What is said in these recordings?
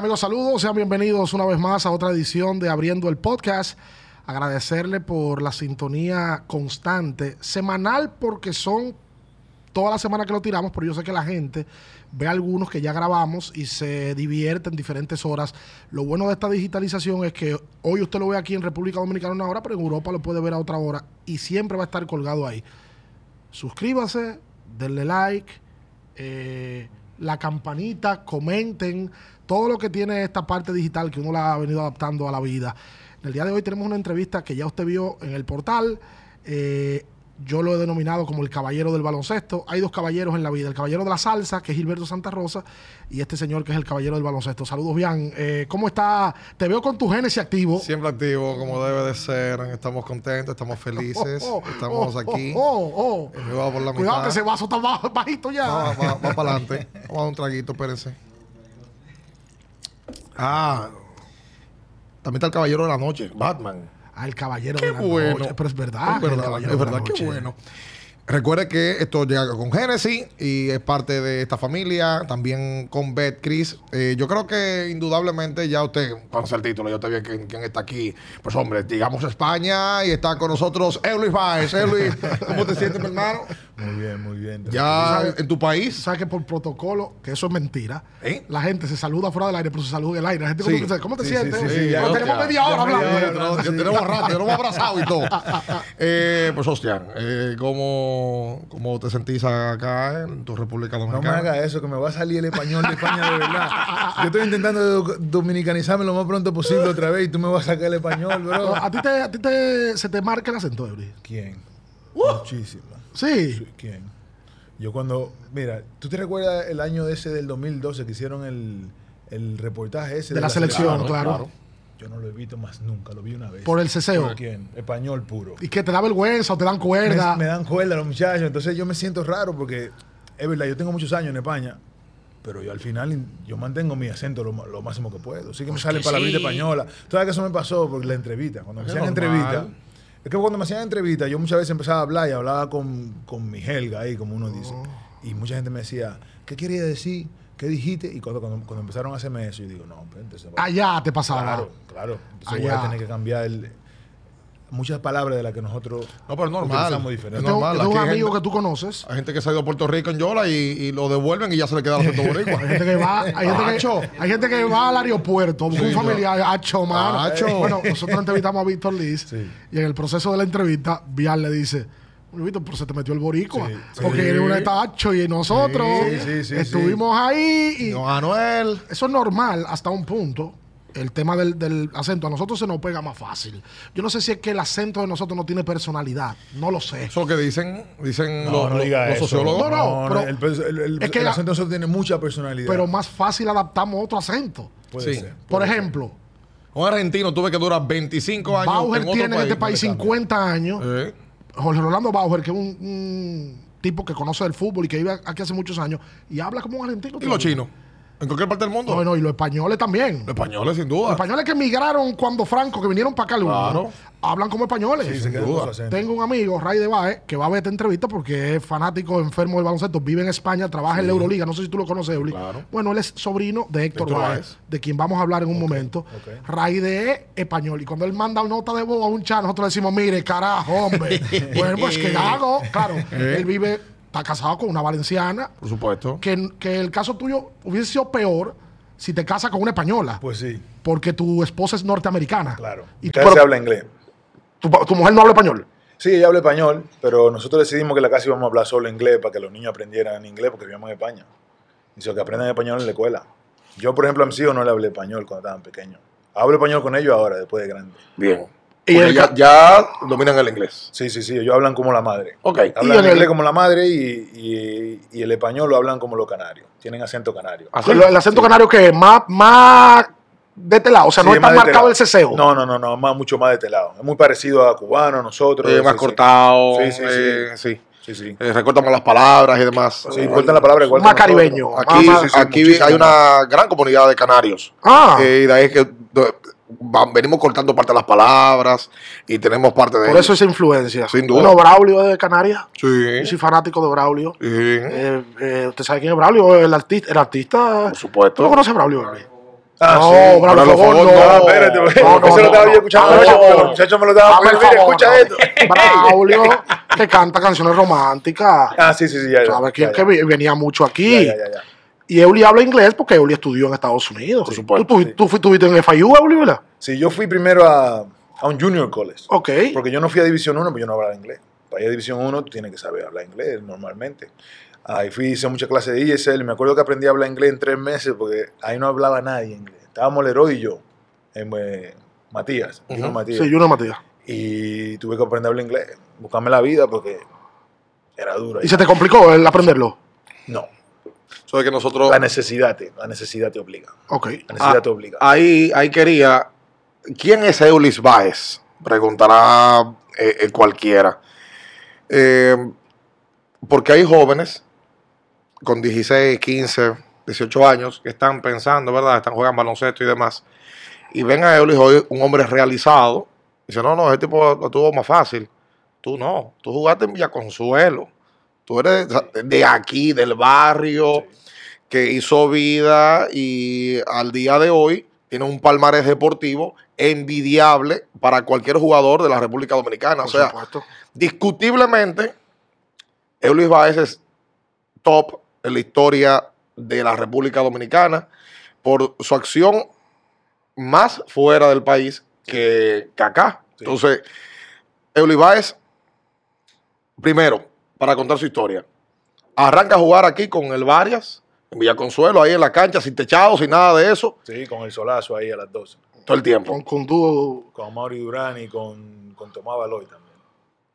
Amigos, saludos, sean bienvenidos una vez más a otra edición de Abriendo el Podcast. Agradecerle por la sintonía constante, semanal porque son toda la semana que lo tiramos, pero yo sé que la gente ve algunos que ya grabamos y se divierte en diferentes horas. Lo bueno de esta digitalización es que hoy usted lo ve aquí en República Dominicana una hora, pero en Europa lo puede ver a otra hora y siempre va a estar colgado ahí. Suscríbase, denle like, eh, la campanita, comenten, todo lo que tiene esta parte digital que uno la ha venido adaptando a la vida. En el día de hoy tenemos una entrevista que ya usted vio en el portal. Eh, yo lo he denominado como el caballero del baloncesto. Hay dos caballeros en la vida, el caballero de la salsa, que es Gilberto Santa Rosa, y este señor que es el caballero del baloncesto. Saludos, Bian. Eh, ¿Cómo está? Te veo con tu génesis activo. Siempre activo, como debe de ser. Estamos contentos, estamos felices. Oh, oh, estamos oh, aquí. oh, oh. Va por la Cuidado mitad. que ese vaso está baj- bajito ya. Va, va- va para adelante. Vamos a dar un traguito, espérense. Ah, también está el caballero de la noche, Batman. Ah, el caballero Qué de la bueno. noche. Pero es verdad. Es verdad, es verdad, qué bueno. Recuerde que esto llega con Genesis y es parte de esta familia, también con Bet Chris. Eh, yo creo que indudablemente ya usted conoce el título, yo te vi quién, quién está aquí. Pues hombre, digamos España y está con nosotros Luis Baez. Luis, ¿cómo te sientes, mi hermano? Muy bien, muy bien. Ya en tu país. ¿Sabes que por protocolo, que eso es mentira, ¿Eh? la gente se saluda fuera del aire, pero se saluda en el aire. La gente Sí. como ¿cómo te Sí, sientes? sí, sí, sí, Pero ya, tenemos ya. media hora hablando. Ya tenemos- tenemos rato, ya nos hemos abrazado y todo. Eh, pues, hostia, eh, ¿cómo, ¿cómo te sentís acá en tu República No me Dominicana? haga eso, que me va a salir el español de España de verdad. Yo estoy intentando do- dominicanizarme lo más pronto posible otra vez y tú me vas a sacar el español, bro. ¿A ti, te, a ti te, se te marca el acento, Eury? ¿Quién? Uh. Muchísimo. Sí. ¿Quién? Yo cuando, mira, ¿tú te recuerdas el año ese del 2012 que hicieron el, el reportaje ese De la selección, claro. Yo no lo he visto más nunca, lo vi una vez. Por el ceseo. ¿Por quién? Español puro. Y que te da vergüenza o te dan cuerda. me, me dan cuerda los muchachos. Entonces yo me siento raro porque es verdad, yo tengo muchos años en España, pero yo al final in- yo mantengo mi acento lo, lo máximo que puedo. Sí que me Pues sale que palabrita sí. española. Tú sabes que eso me pasó por la entrevista. Cuando me hacían entrevista, es que cuando me hacían entrevista, yo muchas veces empezaba a hablar y hablaba con, con mi helga ahí, como uno dice. Oh. Y mucha gente me decía, ¿qué quería decir? ¿Qué dijiste? Y cuando, cuando, cuando empezaron a hacerme eso, yo digo, no, espérate, va- Allá te pasaba. Claro, claro. Entonces voy Allá. a tener que cambiar el- muchas palabras de las que nosotros No, pero es normal. utilizamos Es diferente. Yo tengo, normal. tengo un amigo gente- que tú conoces. Hay gente que se ha ido a Puerto Rico en Yola y, y lo devuelven y ya se le queda el acento boricua. Hay gente que va, hay gente que, hay gente que va al aeropuerto, busca un familiar, acho, mano. Acho. Bueno, nosotros entrevistamos a Víctor Liz Sí. y en el proceso de la entrevista, Vial le dice, "Oye, Víctor, pero se te metió el boricua. Sí, sí. Porque eres un estacho y nosotros Sí, sí, sí, estuvimos ahí y Don Anuel. eso es normal hasta un punto. El tema del, del acento a nosotros se nos pega más fácil. Yo no sé si es que el acento de nosotros no tiene personalidad. No lo sé. Eso que dicen, dicen No, los, no los- diga los eso. sociólogos. No, no, pero- el, el- el- es que el acento de nosotros tiene mucha personalidad. Pero más fácil adaptamos otro acento. Puede Sí. ser. Por ejemplo, Un argentino tuve que durar 25 años Bauer en otro tiene en este país no le cambia. 50 años. Eh, Jorge Rolando Bauer, que es un, un tipo que conoce el fútbol y que vive aquí hace muchos años, y habla como un argentino. y los chinos. En cualquier parte del mundo. No, no, y los españoles también. Los españoles, sin Los duda. españoles que emigraron cuando Franco, que vinieron para acá, Claro. hablan como españoles. Sí, sin duda. Tengo un amigo, Ray de Baez, que va a ver esta entrevista porque es fanático, enfermo del baloncesto, vive en España, trabaja en la Euroliga, no sé si tú lo conoces, Euli. Claro. Bueno, él es sobrino de Héctor, Héctor Baez, Baez. de quien vamos a hablar en un momento. ok. Ray de es español, y cuando él manda una nota de voz a un chat, nosotros le decimos, mire, carajo, hombre. bueno, pues, ¿qué hago? Claro, Eh. él vive, está casado con una valenciana, Por supuesto. que, que el caso tuyo hubiese sido peor si te casas con una española, Pues sí, porque tu esposa es norteamericana. claro. Y pero se habla inglés. tu, tu mujer no habla español. Sí, ella habla español, pero nosotros decidimos que en la casa íbamos a hablar solo inglés para que los niños aprendieran inglés porque vivíamos en España. Y que aprendan español en la escuela. Yo, por ejemplo, a mis hijos no le hablé español cuando estaban pequeños. Hablo español con ellos ahora, después de grande. Bien. Y el ya, dominan el inglés. Sí, sí, sí, ellos hablan como la madre. Ok. Y en Hablan el- inglés como la madre y, y- y el español lo hablan como los canarios. Tienen acento canario. Así. el, acento canario que es más, más de este lado, o sea, Sí, no es es tan más de este marcado el ceseo. No, no, no, no, más, mucho más de este lado. Es muy parecido a cubano, a nosotros. Eh, más cortado. Sí, sí, eh, sí. Sí, sí. Eh, recortan más las palabras y demás. Sí, cortan la palabra igual más caribeño. Aquí, más- sí, sí, aquí hay una gran comunidad de canarios. Ah, Eh, y de ahí es que venimos cortando parte de las palabras y tenemos parte de por eso esa influencia. Sin duda. Bueno, Braulio de Canarias. Sí. Yo soy fanático de Braulio. sí, Eh, eh, ¿Usted sabe quién es Braulio? El artista. El artista por supuesto. ¿Tú lo conoces a Braulio? Gaby? Ah, no, sí. bro, por favor, favor, no. Ah, espérate, No, porque no, eso lo no, estaba no. yo escuchando No, anoche, porque no. los muchachos me lo el Mira, favor, escucha no. esto. Braulio, que canta canciones románticas. Ah, sí, sí, sí, ya. ya, ¿Sabes quién ya, que venía mucho aquí? Ya, ya, ya, ya. Y Euli habla inglés porque Euli estudió en Estados Unidos. Por supuesto, ¿Tú, tú, sí. estuviste en FIU, Euli, ¿verdad? Sí, yo fui primero a, a un junior college. Ok. Porque yo no fui a División 1, porque yo no hablaba inglés. Para ir a División 1, tú tienes que saber hablar inglés normalmente. Ahí fui, hice muchas clases de ESL. Me acuerdo que aprendí a hablar inglés en tres meses porque ahí no hablaba nadie inglés. Estábamos Leroy y yo, en, eh, Matías, Junior Ujú. Matías. Sí, Junior Matías. Y tuve que aprender a hablar inglés, buscarme la vida porque era duro. ¿Y se te complicó el aprenderlo? No, Que nosotros. la necesidad, te, la necesidad te obliga. Ok. La necesidad Ah, te obliga. Ahí, ahí quería. ¿Quién es Eulis Baez? Preguntará eh, eh, cualquiera. Eh, porque hay jóvenes con 16, 15, 18 años que están pensando, ¿verdad? Están jugando baloncesto y demás. Y ven a Eulis hoy un hombre realizado. Y dicen, no, no, ese tipo lo tuvo más fácil. Tú no. Tú jugaste en Villaconsuelo. Tú eres de aquí, del barrio que hizo vida y al día de hoy tiene un palmarés deportivo envidiable para cualquier jugador de la República Dominicana. Por o sea, supuesto. discutiblemente, Eulis Baez es top en la historia de la República Dominicana por su acción más fuera del país que, que acá. Sí. Entonces, Eulis Baez, primero, para contar su historia, arranca a jugar aquí con el Varias, en Villaconsuelo, ahí en la cancha, sin techado, sin nada de eso, Sí, con el solazo ahí a las 12. todo el tiempo. Con, con dúo. Con Mauri Durán y con, con Tomás Baloy también.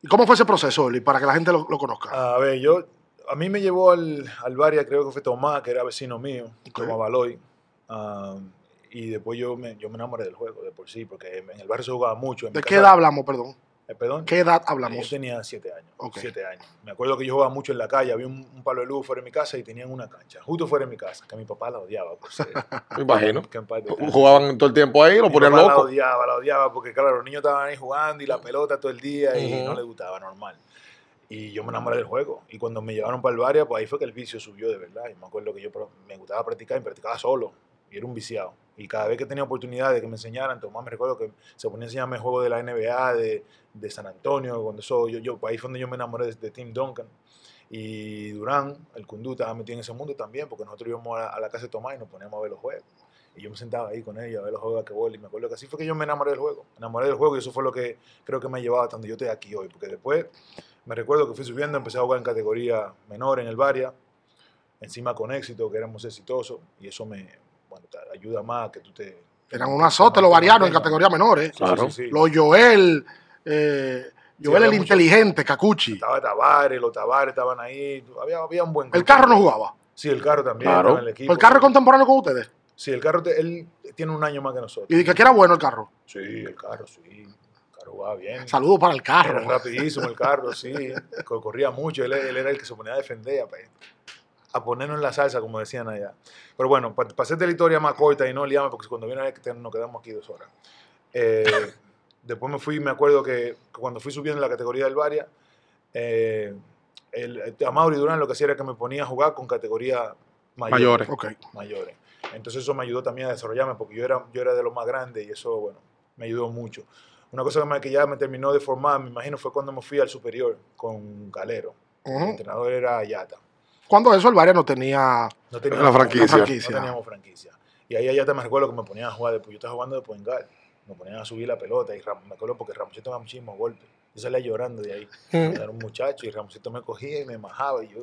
¿Y cómo fue ese proceso, Euli, para que la gente lo, lo conozca? A ver, yo, a mí me llevó al, al Varia, creo que fue Tomás, que era vecino mío. Tomás Baloy. ah, y después yo me, yo me enamoré del juego de por sí, porque en el barrio se jugaba mucho. en ¿De qué edad hablamos, perdón? Eh, perdón. ¿Qué edad Yo hablamos? tenía siete años. Siete años. Me acuerdo que yo jugaba mucho en la calle, había un, un palo de luz fuera de mi casa y tenían una cancha, justo fuera de mi casa, que mi papá la odiaba ser. Me imagino. que en paz descanse. Jugaban todo el tiempo ahí, lo Mi ponían papá La loco. odiaba, la odiaba, porque claro, los niños estaban ahí jugando y la pelota todo el día y no le gustaba normal. Y yo me enamoré del juego. Y cuando me llevaron para el Varia, pues ahí fue que el vicio subió de verdad. Y me acuerdo que yo me gustaba practicar y practicaba solo. Y era un viciado. Y cada vez que tenía oportunidad de que me enseñaran, Tomás me recuerdo que se ponía a enseñarme juegos de la NBA, de, San Antonio, cuando eso, yo, yo, ahí fue donde yo me enamoré de, Tim Duncan. Y Durán, el Kundú, estaba metido en ese mundo también, porque nosotros íbamos a, a la casa de Tomás y nos poníamos a ver los juegos. Y yo me sentaba ahí con ellos a ver los juegos de basquetbol y me acuerdo que así fue que yo me enamoré del juego. Me enamoré del juego y eso fue lo que creo que me ha llevado hasta donde yo estoy aquí hoy. Porque después me recuerdo que fui subiendo, empecé a jugar en categoría menor en el Varia, encima con éxito, que éramos exitosos y eso me bueno, te ayuda más que tú te... Eran un azote los varianos en categoría menores. Sí, Claro. sí, sí, sí. Los Joel, eh, Joel el mucho- inteligente, Cacuchi. Estaba Tavares, los Tavares estaban ahí, había, había un buen El grupo. carro no jugaba. Sí, el carro también, Claro. estaba en el equipo. El carro es contemporáneo con ustedes. Sí, el carro, te- él tiene un año más que nosotros. Y dije que era bueno el carro. Sí, el carro, sí. El carro jugaba bien. Saludos para el Era carro. rapidísimo el carro, sí. co- Corría mucho. Él, él era el que se ponía a defender, a, ponernos en la salsa, como decían allá. Pero bueno, para hacerte la historia más corta y no liarme, porque cuando viene nos quedamos aquí dos horas. Eh, después me fui, me acuerdo que, cuando fui subiendo en la categoría del Varia, eh, el, a Mauri Durán lo que hacía era que me ponía a jugar con categoría Mayores. Ok. mayores. Entonces eso me ayudó también a desarrollarme porque yo era, yo era de los más grandes y eso, bueno, me ayudó mucho. Una cosa que, me- que ya me terminó de formar, me imagino, fue cuando me fui al superior con Galero. Ujú. El entrenador era Ayata. Cuando eso el Varia no tenía. No La franquicia. No teníamos franquicia. Y ahí Ayata me recuerdo que me ponían a jugar, después yo estaba jugando de point guard. Me ponían a subir la pelota y Ram- me acuerdo porque Ramosito me daba muchísimos golpes. Yo salía llorando de ahí. Era un muchacho y Ramosito me cogía y me majaba y yo...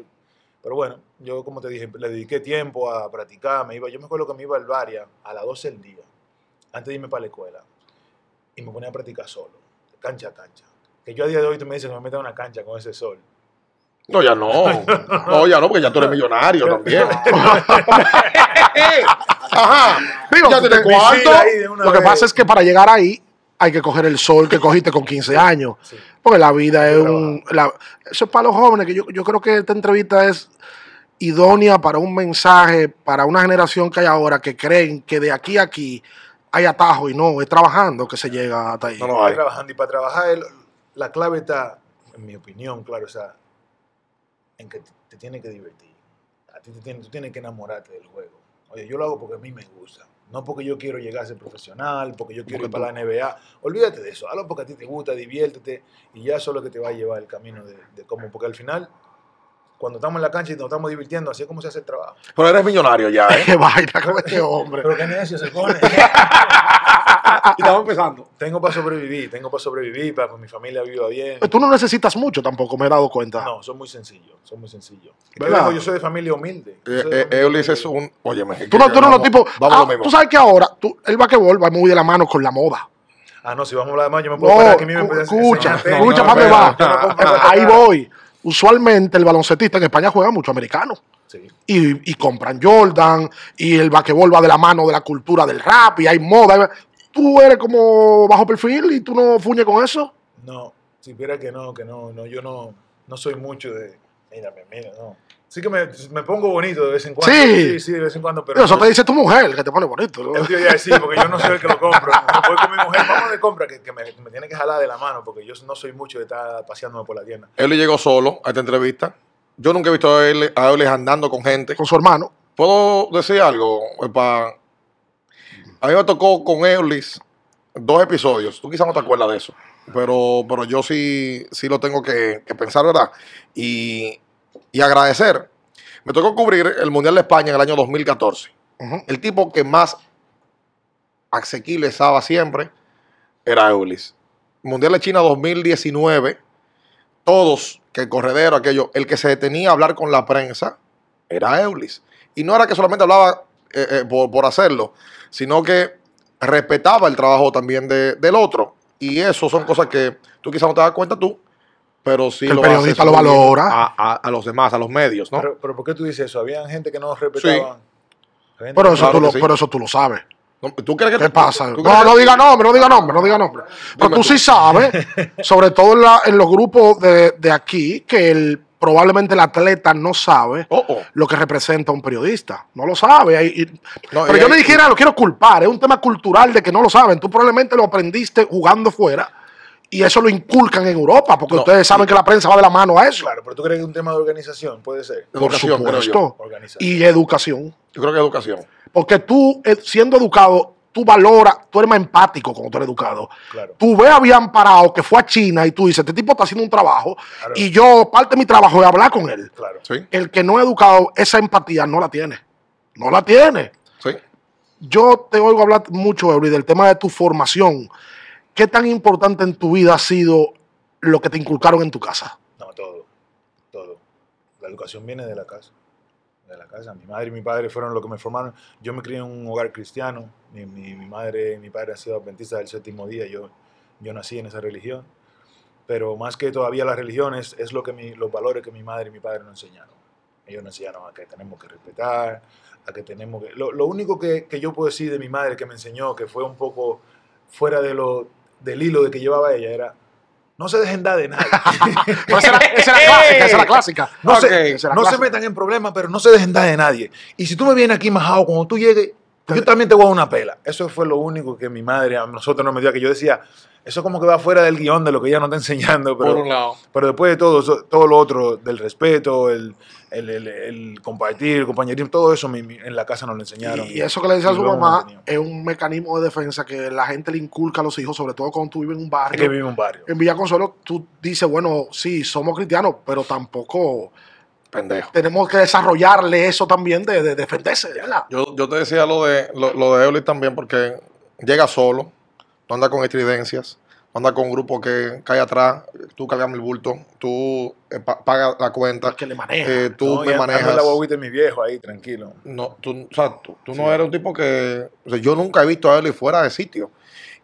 Pero bueno, yo como te dije, le dediqué tiempo a practicar, me iba, yo me acuerdo que me iba al Varia a las 12 del día, antes de irme para la escuela, y me ponía a practicar solo, cancha a cancha. Que yo a día de hoy tú me dices que me meta en una cancha con ese sol. No, ya no. No, ya no, porque ya tú eres millonario también. Ajá. Digo, ya tienes cuarto. Lo que vez. pasa es que para llegar ahí hay que coger el sol que cogiste con 15 años. Sí. Porque la vida es un. la- eso es para los jóvenes, que yo, yo creo que esta entrevista es idónea para un mensaje, para una generación que hay ahora que creen que de aquí a aquí hay atajo y no, es trabajando que se llega hasta ahí. No, no hay. trabajando y para trabajar la clave está, en mi opinión, claro, o sea, en que te, te tienes que divertir. A ti te tiene- tú tienes que enamorarte del juego. Oye, yo lo hago porque a mí me gusta. No porque yo quiero llegar a ser profesional, porque yo quiero Porque ir para la NBA. Olvídate de eso. Hazlo porque a ti te gusta, diviértete y ya eso es lo que te va a llevar el camino de, de cómo. Porque al final, cuando estamos en la cancha y nos estamos divirtiendo, así es como se hace el trabajo. Pero eres millonario ya, ¿eh? Qué vaina con este hombre. Pero qué necio se pone. y estamos empezando. tengo para sobrevivir, tengo para sobrevivir, para que mi familia viva bien. Tú no necesitas mucho tampoco, me he dado cuenta. No, son muy sencillos, son muy sencillos. Yo, yo soy de familia humilde. De Eh, familia Eulis humilde. es un. Óyeme. Tú no, tú no lo tipo. Vamos ah, lo mismo. tú sabes que ahora tú, el basquetbol va muy de la mano con la moda. Ah, no, si vamos a hablar de más, yo me puedo No, parar aquí mismo y cu- puedo escucha, escucha va. Ahí voy. Usualmente el baloncetista en España juega mucho americano. Sí. Y, y compran Jordan, y el basquetbol va de la mano de la cultura del rap, y hay moda. Tú eres como bajo perfil y tú no fuñes con eso. No, si supiera que no, que no, no, yo no, no soy mucho de, mírame, mira, no. Sí que me, me pongo bonito de vez en cuando. Sí. sí, sí, de vez en cuando, pero Pero eso te dice tu mujer, que te pone bonito. ¿no? Yo iba a decir, porque yo no soy el que lo compro. Me voy con mi mujer, vamos de compra, que, que me, que me tiene que jalar de la mano, porque yo no soy mucho de estar paseándome por la tienda. Eulis llegó solo a esta entrevista. Yo nunca he visto a Eulis, a Eulis andando con gente. Con su hermano. ¿Puedo decir algo? Pa- A mí me tocó con Eulis dos episodios. Tú quizás no te acuerdas de eso. Pero, pero yo sí, sí lo tengo que, que pensar, ¿verdad? Y, y agradecer. Me tocó cubrir el Mundial de España en el año 2014. Ujú. El tipo que más asequible estaba siempre era Eulis. Mundial de China 2019, todos, que el corredero, aquello, el que se detenía a hablar con la prensa era Eulis. Y no era que solamente hablaba eh, eh, por, por hacerlo, sino que respetaba el trabajo también de- del otro. Y eso son cosas que tú quizás no te das cuenta tú, pero sí Que el lo periodista haces lo muy bien valora. A, a- a los demás, a los medios, ¿no? Pero, pero ¿por qué tú dices eso? Había gente que no respetaba. Gente Pero eso, Claro tú lo, sí. pero eso tú lo sabes. No, ¿Tú crees que ¿Qué tú- pasa? tú No, no diga nombre, no diga nombre, no diga nombre. Pero tú. sí sabes, sobre todo en, la- en los grupos de, de aquí, que el, probablemente el atleta no sabe Oh, oh. lo que representa un periodista. No lo sabe. Y- y- No, pero y yo ni siquiera lo quiero culpar. Es un tema cultural de que no lo saben. Tú probablemente lo aprendiste jugando fuera y eso lo inculcan en Europa, porque No, ustedes saben que la prensa va de la mano a eso. Claro, pero tú crees que es un tema de organización, puede ser. Por Educación, supuesto. Organización. Y educación. Yo creo que educación. Porque tú, eh, siendo educado, tú valoras, tú eres más empático cuando tú eres educado. Claro. Tú ves a Bian Parado que fue a China y tú dices, este tipo está haciendo un trabajo Claro. y yo, parte de mi trabajo es hablar con él. Claro. Sí, El que no es educado, esa empatía no la tiene. No la tiene. sí. Yo te oigo hablar mucho, Eury, del tema de tu formación. ¿Qué tan importante en tu vida ha sido lo que te inculcaron en tu casa? No, todo. Todo. La educación viene de la casa. De la casa. Mi madre y mi padre fueron los que me formaron. Yo me crié en un hogar cristiano. Mi, mi, mi madre y mi padre han sido adventistas del séptimo día. Yo, yo nací en esa religión. Pero más que todavía las religiones, es lo que mi- los valores que mi madre y mi padre nos enseñaron. Ellos nos enseñaron a que tenemos que respetar, a que tenemos que... Lo, lo único que, que yo puedo decir de mi madre que me enseñó, que fue un poco fuera de lo, del hilo de que llevaba ella, era no se dejen dar de nadie. Esa, esa era clásica, esa era clásica. No, se, no metan en problemas, pero no se dejen dar de nadie. Y si tú me vienes aquí majado, cuando tú llegues, yo también te voy a una pela. Eso fue lo único que mi madre a nosotros nos dio, que yo decía, eso como que va fuera del guion de lo que ella nos está enseñando, Por pero, un lado. pero después de todo, eso- todo lo otro, del respeto, el, el, el- el compartir, el compañerismo, todo eso mi- mi- en la casa nos lo enseñaron. Y eso que le dice a su mamá es un mecanismo de defensa que la gente le inculca a los hijos, sobre todo cuando tú vives en un Es barrio. que vive en un barrio. En Villa Consuelo tú dices, bueno, sí, somos cristianos, pero tampoco Pendejo. tenemos que desarrollarle eso también de, de defenderse, ¿verdad? Yo, yo te decía lo de lo, lo de Eulis también porque llega solo, no anda con estridencias, no anda con un grupo que cae atrás, tú cargas el bulto, tú eh, pa- pagas la cuenta, Que le maneja. eh, tú No, me manejas. la guaguita de mi viejo ahí, tranquilo. No, tú, o sea, tú, tú Sí. no eres un tipo que. o sea, yo nunca he visto a Eulis fuera de sitio.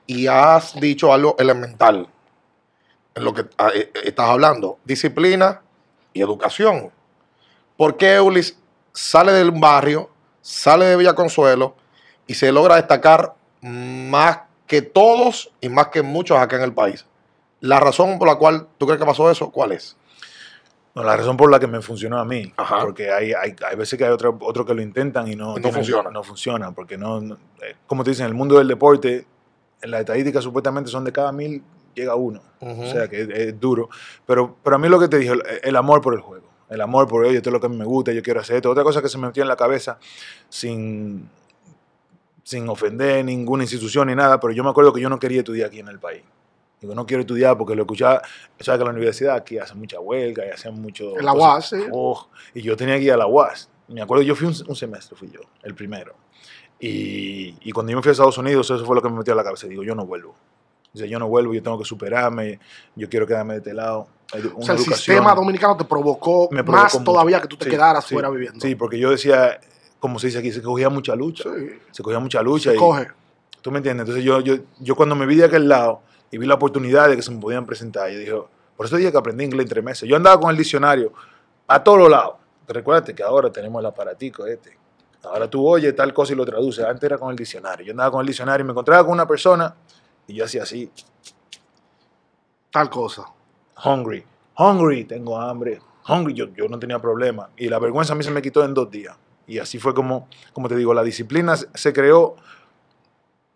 Y has dicho algo elemental en lo que ah, eh, eh, estás hablando: disciplina y educación. ¿Por qué Eulis sale del barrio, sale de Villa Consuelo y se logra destacar más que todos y más que muchos acá en el país? La razón por la cual tú crees que pasó eso, ¿cuál es? No, la razón por la que me funcionó a mí, Ajá. porque hay, hay, hay veces que hay otros otros que lo intentan y no, no funciona. No funciona, porque no, no- eh, como te dicen, en el mundo del deporte, en las estadísticas supuestamente son de cada mil, llega uno. O sea, que es, es duro. Pero, pero a mí lo que te dije, el, el amor por el juego. El amor por ello, esto es lo que a mí me gusta, yo quiero hacer esto. Otra cosa que se me metió en la cabeza sin... sin ofender ninguna institución ni nada, pero yo me acuerdo que yo no quería estudiar aquí en el país. Digo, no quiero estudiar porque lo escuchaba, sabes que la universidad aquí hace mucha huelga y hacen mucho... En la UAS, sí. Oh, y yo tenía que ir a la UAS. Me acuerdo, yo fui un, un semestre, fui yo, el primero. Y, y cuando yo me fui a Estados Unidos, eso fue lo que me metió a la cabeza. Digo, yo no vuelvo. Dice, yo no vuelvo, yo tengo que superarme, yo quiero quedarme de este lado. O sea, el sistema dominicano te provocó, más mucho. todavía que tú te Sí, quedaras sí, fuera viviendo. Sí, porque yo decía, como se dice aquí, se cogía mucha lucha. Sí. Se cogía mucha lucha. Se y, coge. ¿Tú me entiendes? Entonces yo, yo, yo cuando me vi de aquel lado y vi la oportunidad de que se me podían presentar, yo dije, por eso dije que aprendí inglés en tres meses. Yo andaba con el diccionario a todos los lados. Recuérdate que ahora tenemos el aparatico este. Ahora tú oyes tal cosa y lo traduces. Antes era con el diccionario. Yo andaba con el diccionario y me encontraba con una persona y yo hacía así, Tal cosa. hungry, hungry, tengo hambre, hungry, yo, yo no tenía problema. Y la vergüenza a mí se me quitó en dos días. Y así fue como, como te digo, la disciplina se- creó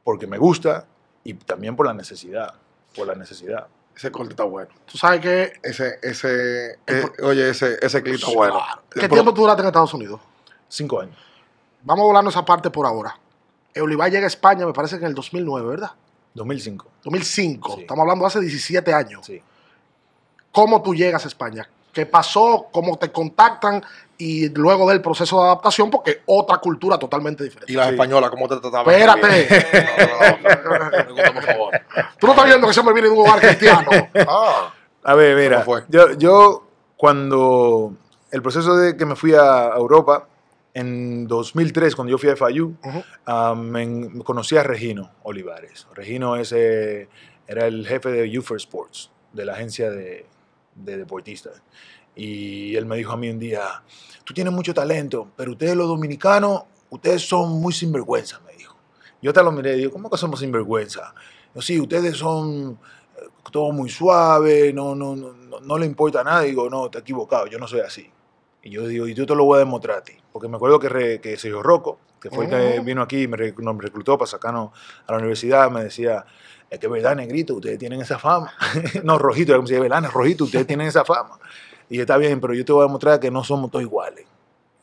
porque me gusta y también por la necesidad, por la necesidad. Ese corte está bueno. Tú sabes que... Ese, ese, eh, oye, ese, ese clip está bueno. ¿Qué Pero- tiempo tú duraste en Estados Unidos? Cinco años. Vamos a volarnos esa parte por ahora. Olivar llega a España, me parece que en el 2009, ¿verdad? 2005. 2005. Sí. Estamos hablando hace 17 años. Sí. ¿Cómo tú llegas a España? ¿Qué pasó? ¿Cómo te contactan? Y luego del proceso de adaptación, porque otra cultura totalmente diferente. Y las Sí. españolas, ¿cómo te trataban? Espérate. No, no, no, no, no, me gusta, por favor. Tú no estás viendo que siempre viene de un hogar cristiano. Ah, A ver, mira, ¿Cómo fue? Yo, yo cuando el proceso de que me fui a Europa, en 2003, cuando yo fui a FIU, Ujú. ah, me, me conocí a Regino Olivares. Regino es, eh, era el jefe de UFER Sports, de la agencia de, de deportistas. Y él me dijo a mí un día, tú tienes mucho talento, pero ustedes los dominicanos, ustedes son muy sinvergüenza, me dijo. Yo hasta lo miré y digo, ¿cómo que somos sinvergüenza? Yo, sí, ustedes son eh, todo muy suave, no, no, no, no, no le importa nada. Digo, no, te equivocado, yo no soy así. Y yo digo, y yo te lo voy a demostrar a ti. Porque me acuerdo que, re- que Sergio Rocco, que fue el que Oh. vino aquí y me, nos reclutó para sacarnos a la universidad, me decía, es que es verdad, negrito, ustedes tienen esa fama. no, rojito, era como si verdad, rojito, ustedes tienen esa fama. Y está bien, pero yo te voy a demostrar que no somos todos iguales.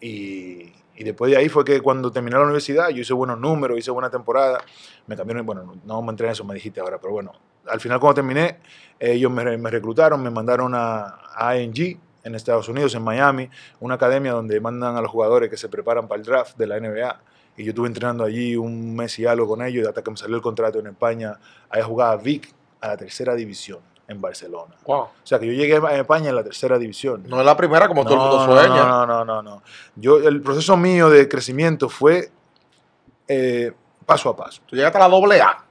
Y, y después de ahí fue que cuando terminé la universidad, yo hice buenos números, hice buena temporada. Me cambiaron, bueno, no- me entré en eso, me dijiste ahora, pero bueno, al final cuando terminé, ellos me, me reclutaron, me mandaron a, a ING en Estados Unidos, en Miami, una academia donde mandan a los jugadores que se preparan para el draft de la NBA. Y yo estuve entrenando allí un mes y algo con ellos, hasta que me salió el contrato en España. Ahí jugaba Vic a la tercera división en Barcelona. wow. O sea que yo llegué a España en la tercera división. No es la primera como todo el mundo No, sueña. No, no, no, no. Yo, el proceso mío de crecimiento fue eh, paso a paso. Tú llegaste a la doble A.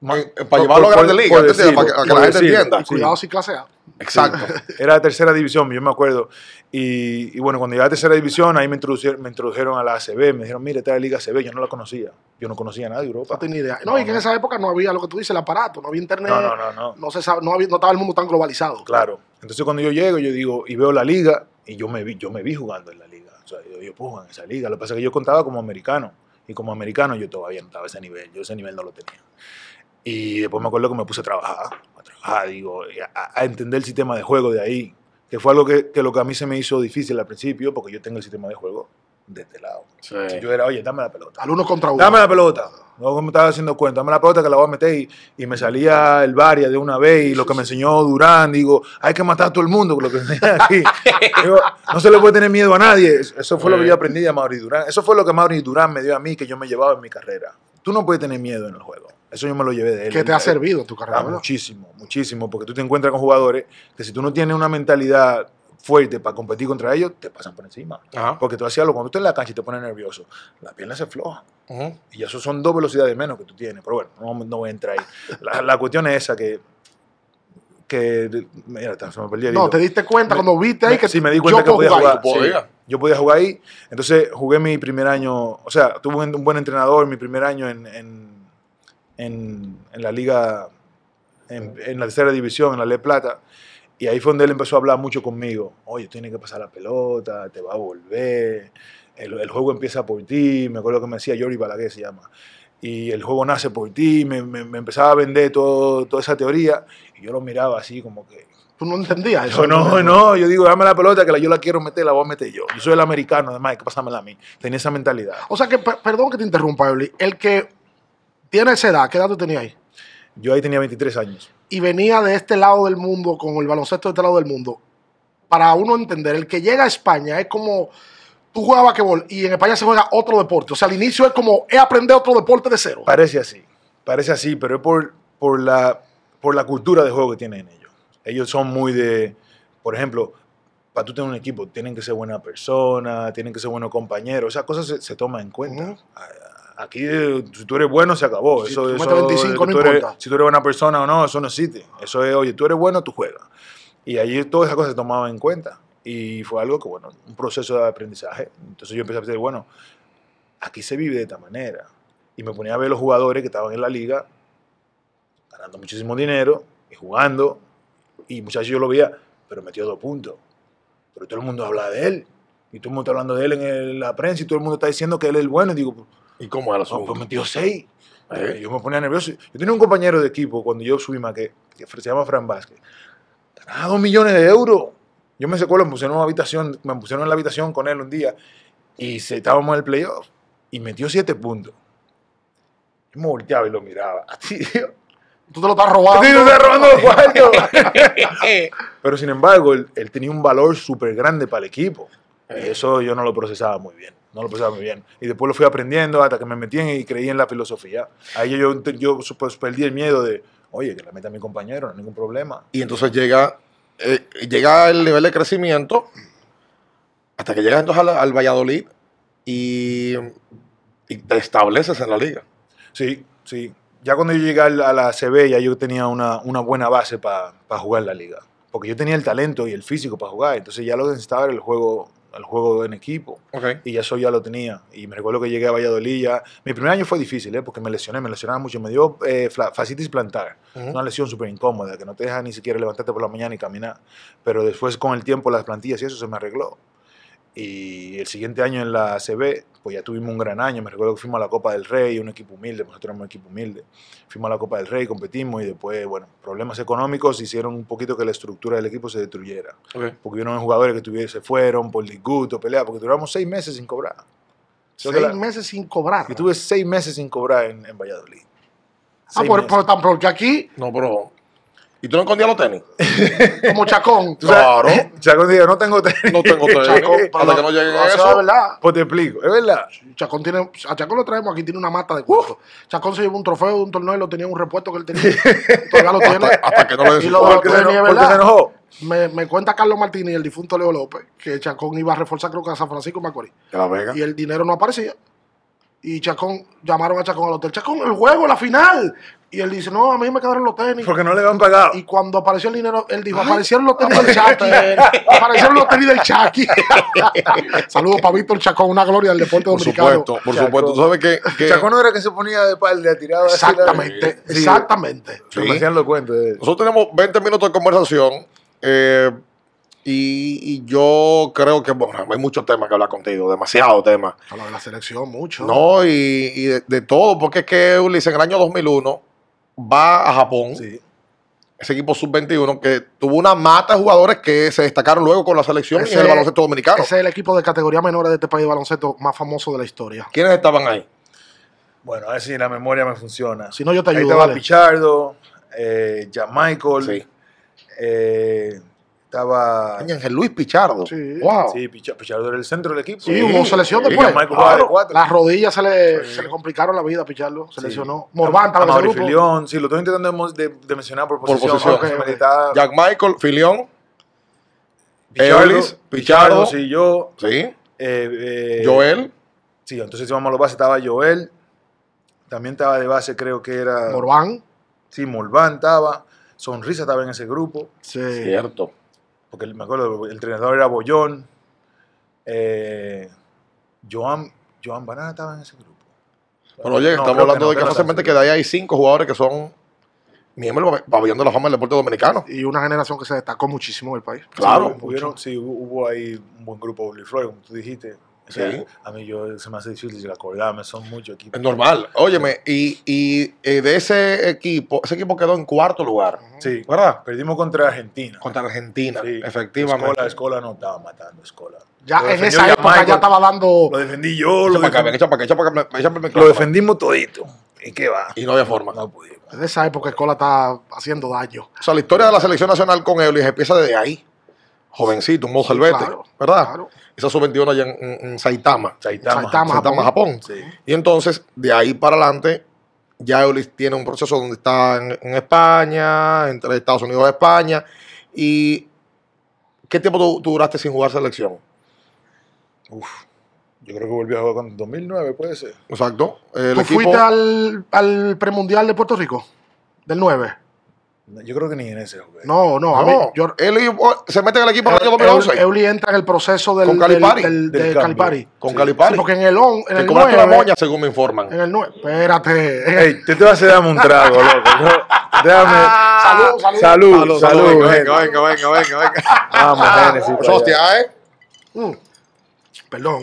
Ma- Eh, para llevarlo a Grandes Ligas, Para que- para que por la gente decirlo. entienda. Y cuidado si clase A. Exacto. Era la tercera división, yo me acuerdo. Y, y bueno, cuando llegué a la tercera división, ahí me introdujeron, me introdujeron a la ACB. Me dijeron, mire, esta es la Liga ACB. Yo no la conocía. Yo no conocía nada de Europa. No tenía idea. No, y que en esa época no había lo que tú dices, el aparato, no había internet. No, no, no, no. No, se sabe, no, había, no estaba el mundo tan globalizado. Claro. Entonces cuando yo llego, yo digo, y veo la liga, y yo me vi, yo me vi jugando en la liga. O sea, yo, yo puedo jugar en esa liga. Lo que pasa es que yo contaba como americano. Y como americano yo todavía no estaba a ese nivel. Yo ese nivel no lo tenía. Y después me acuerdo que me puse a trabajar. A digo, a, a entender el sistema de juego de ahí. Que fue algo que, que lo que a mí se me hizo difícil al principio, porque yo tengo el sistema de juego de este lado. Sí. Yo era, oye, dame la pelota. Al uno contra uno. Dame la pelota. Luego me estaba haciendo cuenta, dame la pelota que la voy a meter y, y me salía el Varia de una vez y lo que me enseñó Durán, digo, hay que matar a todo el mundo con lo que enseñan aquí. Digo, no se le puede tener miedo a nadie. Eso fue lo que yo aprendí de Mauri Durán. Eso fue lo que Mauri Durán me dio a mí, que yo me llevaba en mi carrera. Tú no puedes tener miedo en el juego. Eso yo me lo llevé de él. que te ha servido tu carrera, Ah, ¿verdad? muchísimo, muchísimo, porque tú te encuentras con jugadores que si tú no tienes una mentalidad fuerte para competir contra ellos, te pasan por encima. Ajá. Porque tú hacías algo, cuando tú estás en la cancha y te pones nervioso, la pierna se floja. Ujú. Y eso son dos velocidades menos que tú tienes. Pero bueno, no, no voy a entrar ahí. La, la cuestión es esa que. Que mira, se me perdió el No, hilo. te diste cuenta Me- cuando viste ahí me- que sí, me di cuenta yo que podía jugar. sí. yo podía jugar ahí. Entonces jugué mi primer año. O sea, tuve un, un buen entrenador mi primer año en, en, en- en la liga. En, en la tercera división, en la Le Plata. Y ahí fue donde él empezó a hablar mucho conmigo. Oye, tienes que pasar la pelota, te va a volver. El, el juego empieza por ti. Me acuerdo que me decía Yori Balaguer se llama. Y el juego nace por ti. Me, me- me empezaba a vender todo, toda esa teoría. Y yo lo miraba así como que, Tú no entendías eso. Yo no, no, yo digo, dame la pelota que la- yo la quiero meter, la voy a meter yo. Yo soy el americano, además, hay que pasármela a mí. Tenía esa mentalidad. O sea que, per- perdón que te interrumpa, Evelyn. El que tiene esa edad, ¿qué edad tú tenías ahí? Yo ahí tenía 23 años. y venía de este lado del mundo, con el baloncesto de este lado del mundo, para uno entender, el que llega a España es como tú juegas basquetbol y en España se juega otro deporte. O sea, al inicio es como es aprender otro deporte de cero. Parece así, parece así, pero es por, por, la, por la cultura de juego que tienen ellos. Ellos son muy de, por ejemplo, para tú tener un equipo, tienen que ser buena persona, tienen que ser buenos compañeros, esas cosas se, se toman en cuenta. Aquí, si tú eres bueno, se acabó. Si eso, tú eso, metes 25, que no tú eres- importa. si tú eres buena persona o no, eso no existe. Eso es, oye, tú eres bueno, tú juegas. Y allí todas esas cosas se tomaban en cuenta. Y fue algo que, bueno, un proceso de aprendizaje. Entonces yo empecé a decir, bueno, aquí se vive de esta manera. Y me ponía a ver los jugadores que estaban en la liga ganando muchísimo dinero y jugando. Y muchachos yo lo veía, pero metió dos puntos. Pero todo el mundo habla de él. Y todo el mundo está hablando de él en el- la prensa y todo el mundo está diciendo que él es el bueno. Y digo, pues, ¿Y cómo era no, pues metió seis. Eh. Y Yo me ponía nervioso. Yo tenía un compañero de equipo cuando yo subí más que, que se llama Fran Vázquez. Ganaba dos millones de euros. Yo me secuelo, me pusieron en una habitación, me pusieron en la habitación con él un día y se, estábamos en el playoff y metió siete puntos. Yo me volteaba y lo miraba. Así, tío. Tú te lo estás robando. Sí, te está robando los cuartos. Pero sin embargo, él, él tenía un valor súper grande para el equipo. Y eso yo no lo procesaba muy bien. No lo procesaba muy bien. Y después lo fui aprendiendo hasta que me metí en y creí en la filosofía. Ahí yo, yo, yo pues, perdí el miedo de, oye, que la meta a mi compañero, no hay ningún problema. Y entonces llega, eh, llega el nivel de crecimiento hasta que llegas entonces al, al Valladolid y, te estableces en la liga. Sí, sí. Ya cuando yo llegué a la CB, ya yo tenía una, una buena base para jugar la liga. Porque yo tenía el talento y el físico para jugar. Entonces ya lo necesitaba era el juego, el juego en equipo. Y ya eso ya lo tenía. Y me recuerdo que llegué a Valladolid ya. Mi primer año fue difícil, ¿eh? porque me lesioné, me lesionaba mucho. Me dio eh, fascitis plantar. Una lesión súper incómoda, que no te deja ni siquiera levantarte por la mañana y caminar. Pero después, con el tiempo, las plantillas y eso se me arregló. Y el siguiente año en la CB, pues ya tuvimos un gran año. Me recuerdo que fuimos a la Copa del Rey, un equipo humilde, nosotros éramos un equipo humilde. Fuimos a la Copa del Rey, competimos y después, bueno, problemas económicos hicieron un poquito que la estructura del equipo se destruyera porque hubieron jugadores que tuviera- se fueron por disgusto, pelea, porque duramos seis meses sin cobrar. Seis la- meses sin cobrar. Yo tuve seis meses sin cobrar en, en Valladolid. Ah, por- tan- porque aquí, No, pero. ¿Y tú no escondías los tenis? como Chacón, Claro. Chacón dijo, no tengo tenis. No tengo tenis. Chacón, Hasta que no lleguen a eso es verdad. Pues te explico, es verdad. Chacón tiene, a Chacón lo traemos aquí, tiene una mata de cuarto. Chacón se llevó un trofeo de un torneo y lo tenía en un repuesto que él tenía. Todavía lo tiene. Hasta, hasta que no le Y decís. lo- Porque, se, ¿verdad? porque se enojó. Me, me cuenta Carlos Martínez y el difunto Leo López que Chacón iba a reforzar, creo que a San Francisco Macorís. De la Vega. Y el dinero no aparecía. Y Chacón, llamaron a Chacón al hotel. Chacón, el juego, la final. Y él dice, no, a mí me quedaron los tenis. Porque no le habían pagado. Y cuando apareció el dinero, él dijo, aparecieron los tenis del Chucky. aparecieron los tenis del Chucky. Saludos para Víctor Chacón, una gloria del deporte Por dominicano. supuesto, por Chacón. supuesto. Tú sabes que. que Chacón no era que se ponía de espalda, tirado así, Exactamente, Sí. exactamente. Se me hacían los cuentos. de- Nosotros tenemos 20 minutos de conversación. eh, y, y yo creo que, bueno, hay muchos temas que hablar contigo, demasiados temas. Habla de la selección mucho. No, y, y de, de todo, porque es que Ulises en el año 2001 va a Japón, Sí. ese equipo sub-21, que tuvo una mata de jugadores que se destacaron luego con la selección y Ese- en el baloncesto dominicano. Ese es el equipo de categoría menores de este país de baloncesto más famoso de la historia. ¿Quiénes estaban ahí? Bueno, a ver si la memoria me funciona. Si no, yo te Ahí ayudo. estaba dale. Pichardo, eh, Jan Michael, Sí. eh, estaba... Ángel Luis Pichardo. Sí. Wow. Sí, Picha- Pichardo era el centro del equipo. Sí, hubo selección sí, después. De. Las rodillas se le, Sí. se le complicaron la vida a Pichardo. Se Sí. lesionó. Morvan estaba en. Filión, sí, lo estoy intentando de, de- de mencionar por Por posición. Jack Michael, Filión, Pichardo, Eolis, Pichardo. sí, yo. sí. eh, eh, Joel, Sí, entonces si vamos a los bases, estaba Joel. También estaba de base, creo que era. Morvan. Sí, Morván estaba. Sonrisa estaba en ese grupo. Sí. cierto. Porque me acuerdo, el entrenador era Bollón. Eh, Joan, Joan Banana estaba en ese grupo. Pero oye, No, estamos hablando no, de que fácilmente que de ahí hay cinco jugadores que son miembros del pabellón de la fama del deporte dominicano. Y una generación que se destacó muchísimo en el país. Claro. Sí, hubieron- sí, hubo, hubo ahí un buen grupo de Flores, como tú dijiste. O sea, Sí. a mí yo, se me hace difícil acordarme, son muchos equipos. Es normal. Óyeme, y, y eh, de ese equipo, ese equipo quedó en cuarto lugar, Sí, ¿verdad? perdimos contra Argentina. Contra Argentina, Sí. efectivamente. Escola, Escola no estaba matando, Escola. Ya Lo en esa época Michael, ya estaba dando. Lo defendí yo, Echa lo, para acá, defendí- ven, echa para acá, echa para acá, echa para el lo defendimos todito. ¿Y qué va? Y no había forma. No pudimos. En esa época Escola está haciendo daño. O sea, la historia de la selección nacional con Eulis empieza desde ahí. Jovencito, un mozalbete, claro, ¿verdad? claro. Esa sub-21 allá en, en- en Saitama. Saitama. Saitama. Saitama, Japón. Sí. Y entonces, de ahí para adelante, ya Eulis tiene un proceso donde está en, en España, entre Estados Unidos y España. ¿Y qué tiempo tú, tú duraste sin jugar selección? Uf. Yo creo que volví a jugar con 2009, puede ser. Exacto. El ¿Tú equipo, fuiste al, al premundial de Puerto Rico? Del 9. No, Yo creo que ni en ese jugué. No, no, a mí, No, yo, Eulis, oh, se mete en el equipo del año 2011 Euli- entra en el proceso del, Con del, Calipari. del- Del de cambio. Calipari. con Sí. Calipari. Sí, porque en el, on, en que el cobraste una 9, moña, según me informan. en el 9, espérate. en el- Ey, te, te vas a darme un trago, loco. No, déjame. salud, salud. Salud, salud. venga, gente. venga, venga, venga, venga. Vamos, Génesis. para allá. Hostia, ¿eh? Mm. Perdón,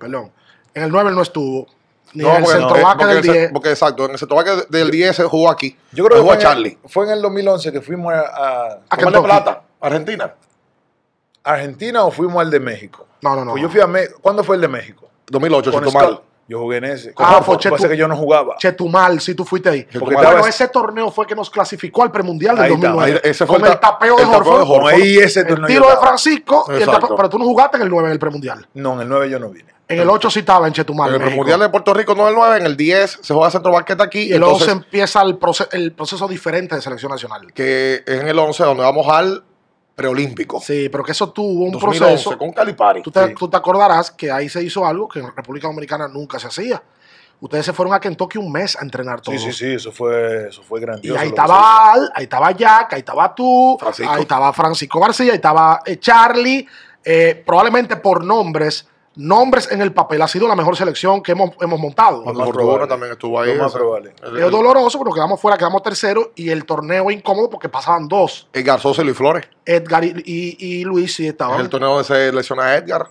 perdón. En el 9 él no estuvo. Ni No, en el porque, centrovaque porque del ese- 10. porque exacto, en el centrovaque del 10 se jugó aquí. Yo creo que jugó fue a en, Charlie. el, fue en el 2011 que fuimos a, a A ¿Cómo de plata? Argentina. Argentina o fuimos al de México. No, no, no. Pues yo fui a México. ¿Cuándo fue el de México? 2008, Con Chetumal. Yo jugué en ese. Ah, Con- fue pasa Chetu- que yo no jugaba. Chetumal, si tú fuiste ahí. Porque bueno, estaba- ese torneo fue que nos clasificó al premundial del Ahí está, 2009. ahí- ese fue con el el, ta- tapeo de el. Con ahí ese el torneo yo tiro de. Francisco, y el tapeo- pero tú no jugaste en el 9 en el premundial. No, en el 9 yo no vine. En el 8 sí estaba en Chetumal. En el México. Mundial de Puerto Rico no el 9, en el 10 se juega centro banqueta aquí. Y el 11 entonces, empieza el, proce- el proceso diferente de selección nacional. que es en el 11 donde vamos al preolímpico. Sí, pero que eso tuvo un 2011 proceso. con Calipari. Tú te, Sí. tú te acordarás que ahí se hizo algo que en República Dominicana nunca se hacía. Ustedes se fueron a Kentucky un mes a entrenar todos. Sí, sí, sí, eso fue, eso fue Y grandioso. ahí lo que estaba Al, ahí estaba Jack, ahí estaba tú, Francisco. ahí estaba Francisco García, ahí estaba eh, Charlie. eh, probablemente por nombres, nombres en el papel ha sido la mejor selección que hemos, hemos montado. Más Fortuna también estuvo ahí. más el- Es doloroso porque quedamos fuera, quedamos terceros y el torneo incómodo porque pasaban dos. Edgar Sosa y Luis Flores. Edgar y, y- y Luis sí Es estaban. el torneo donde se lesiona a Edgar.